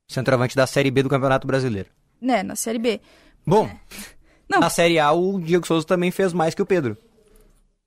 centroavante da Série B do Campeonato Brasileiro. Né, na Série B. Bom, na Série A o Diego Souza também fez mais que o Pedro.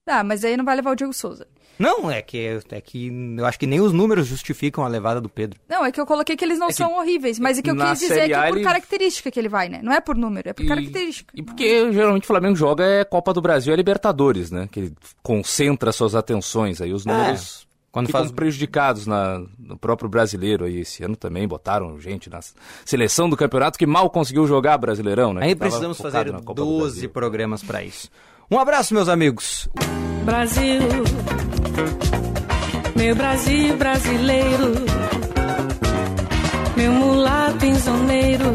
Ah, mas aí não vai levar o Diego Souza. Não, é que, é que eu acho que nem os números justificam a levada do Pedro. Não, é que eu coloquei que eles não que são horríveis, mas é que eu quis dizer Série que é por ele- característica que ele vai, né? Não é por número, é por característica. E porque geralmente o Flamengo joga é Copa do Brasil e Libertadores, né? Que ele concentra suas atenções. Aí os números É, quando ficam faz- prejudicados na, no próprio brasileiro. Aí esse ano também botaram gente na seleção do campeonato que mal conseguiu jogar Brasileirão, né? Aí precisamos fazer na Copa do 12 Brasil. programas pra isso. Um abraço, meus amigos. Brasil, meu Brasil brasileiro, meu mulato insoneiro,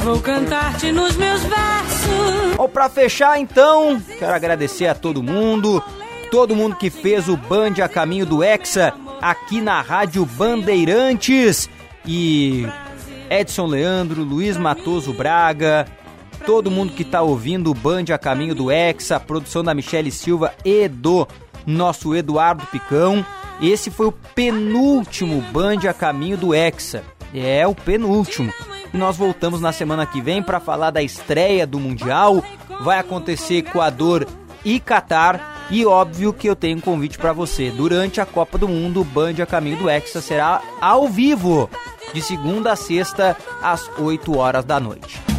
vou cantar-te nos meus versos. Bom, pra fechar então, quero agradecer a todo mundo, todo mundo que fez o Band a caminho do Hexa aqui na Rádio Bandeirantes e Edson Leandro, Luiz Matoso Braga, todo mundo que tá ouvindo o Band a caminho do Hexa, produção da Michele Silva e do nosso Eduardo Picão. Esse foi o penúltimo Band a caminho do Hexa. É o penúltimo. E nós voltamos na semana que vem para falar da estreia do Mundial. Vai acontecer Equador e Catar. E óbvio que eu tenho um convite para você. Durante a Copa do Mundo, o Band a caminho do Hexa será ao vivo, de segunda a sexta, às 8 horas da noite.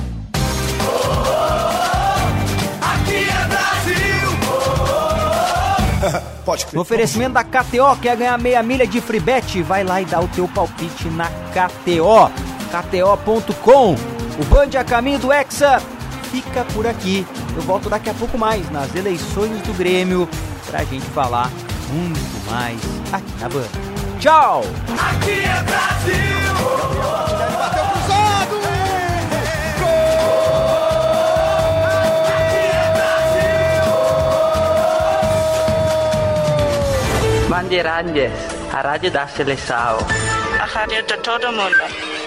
Pode No oferecimento da KTO, quer ganhar meia milha de free bet? Vai lá e dá o teu palpite na KTO. KTO.com. O Band a caminho do Hexa fica por aqui. Eu volto daqui a pouco mais nas eleições do Grêmio pra gente falar muito mais aqui na Band. Tchau! Aqui é Brasil. Bandeirantes, a rádio da seleção. A rádio de todo mundo.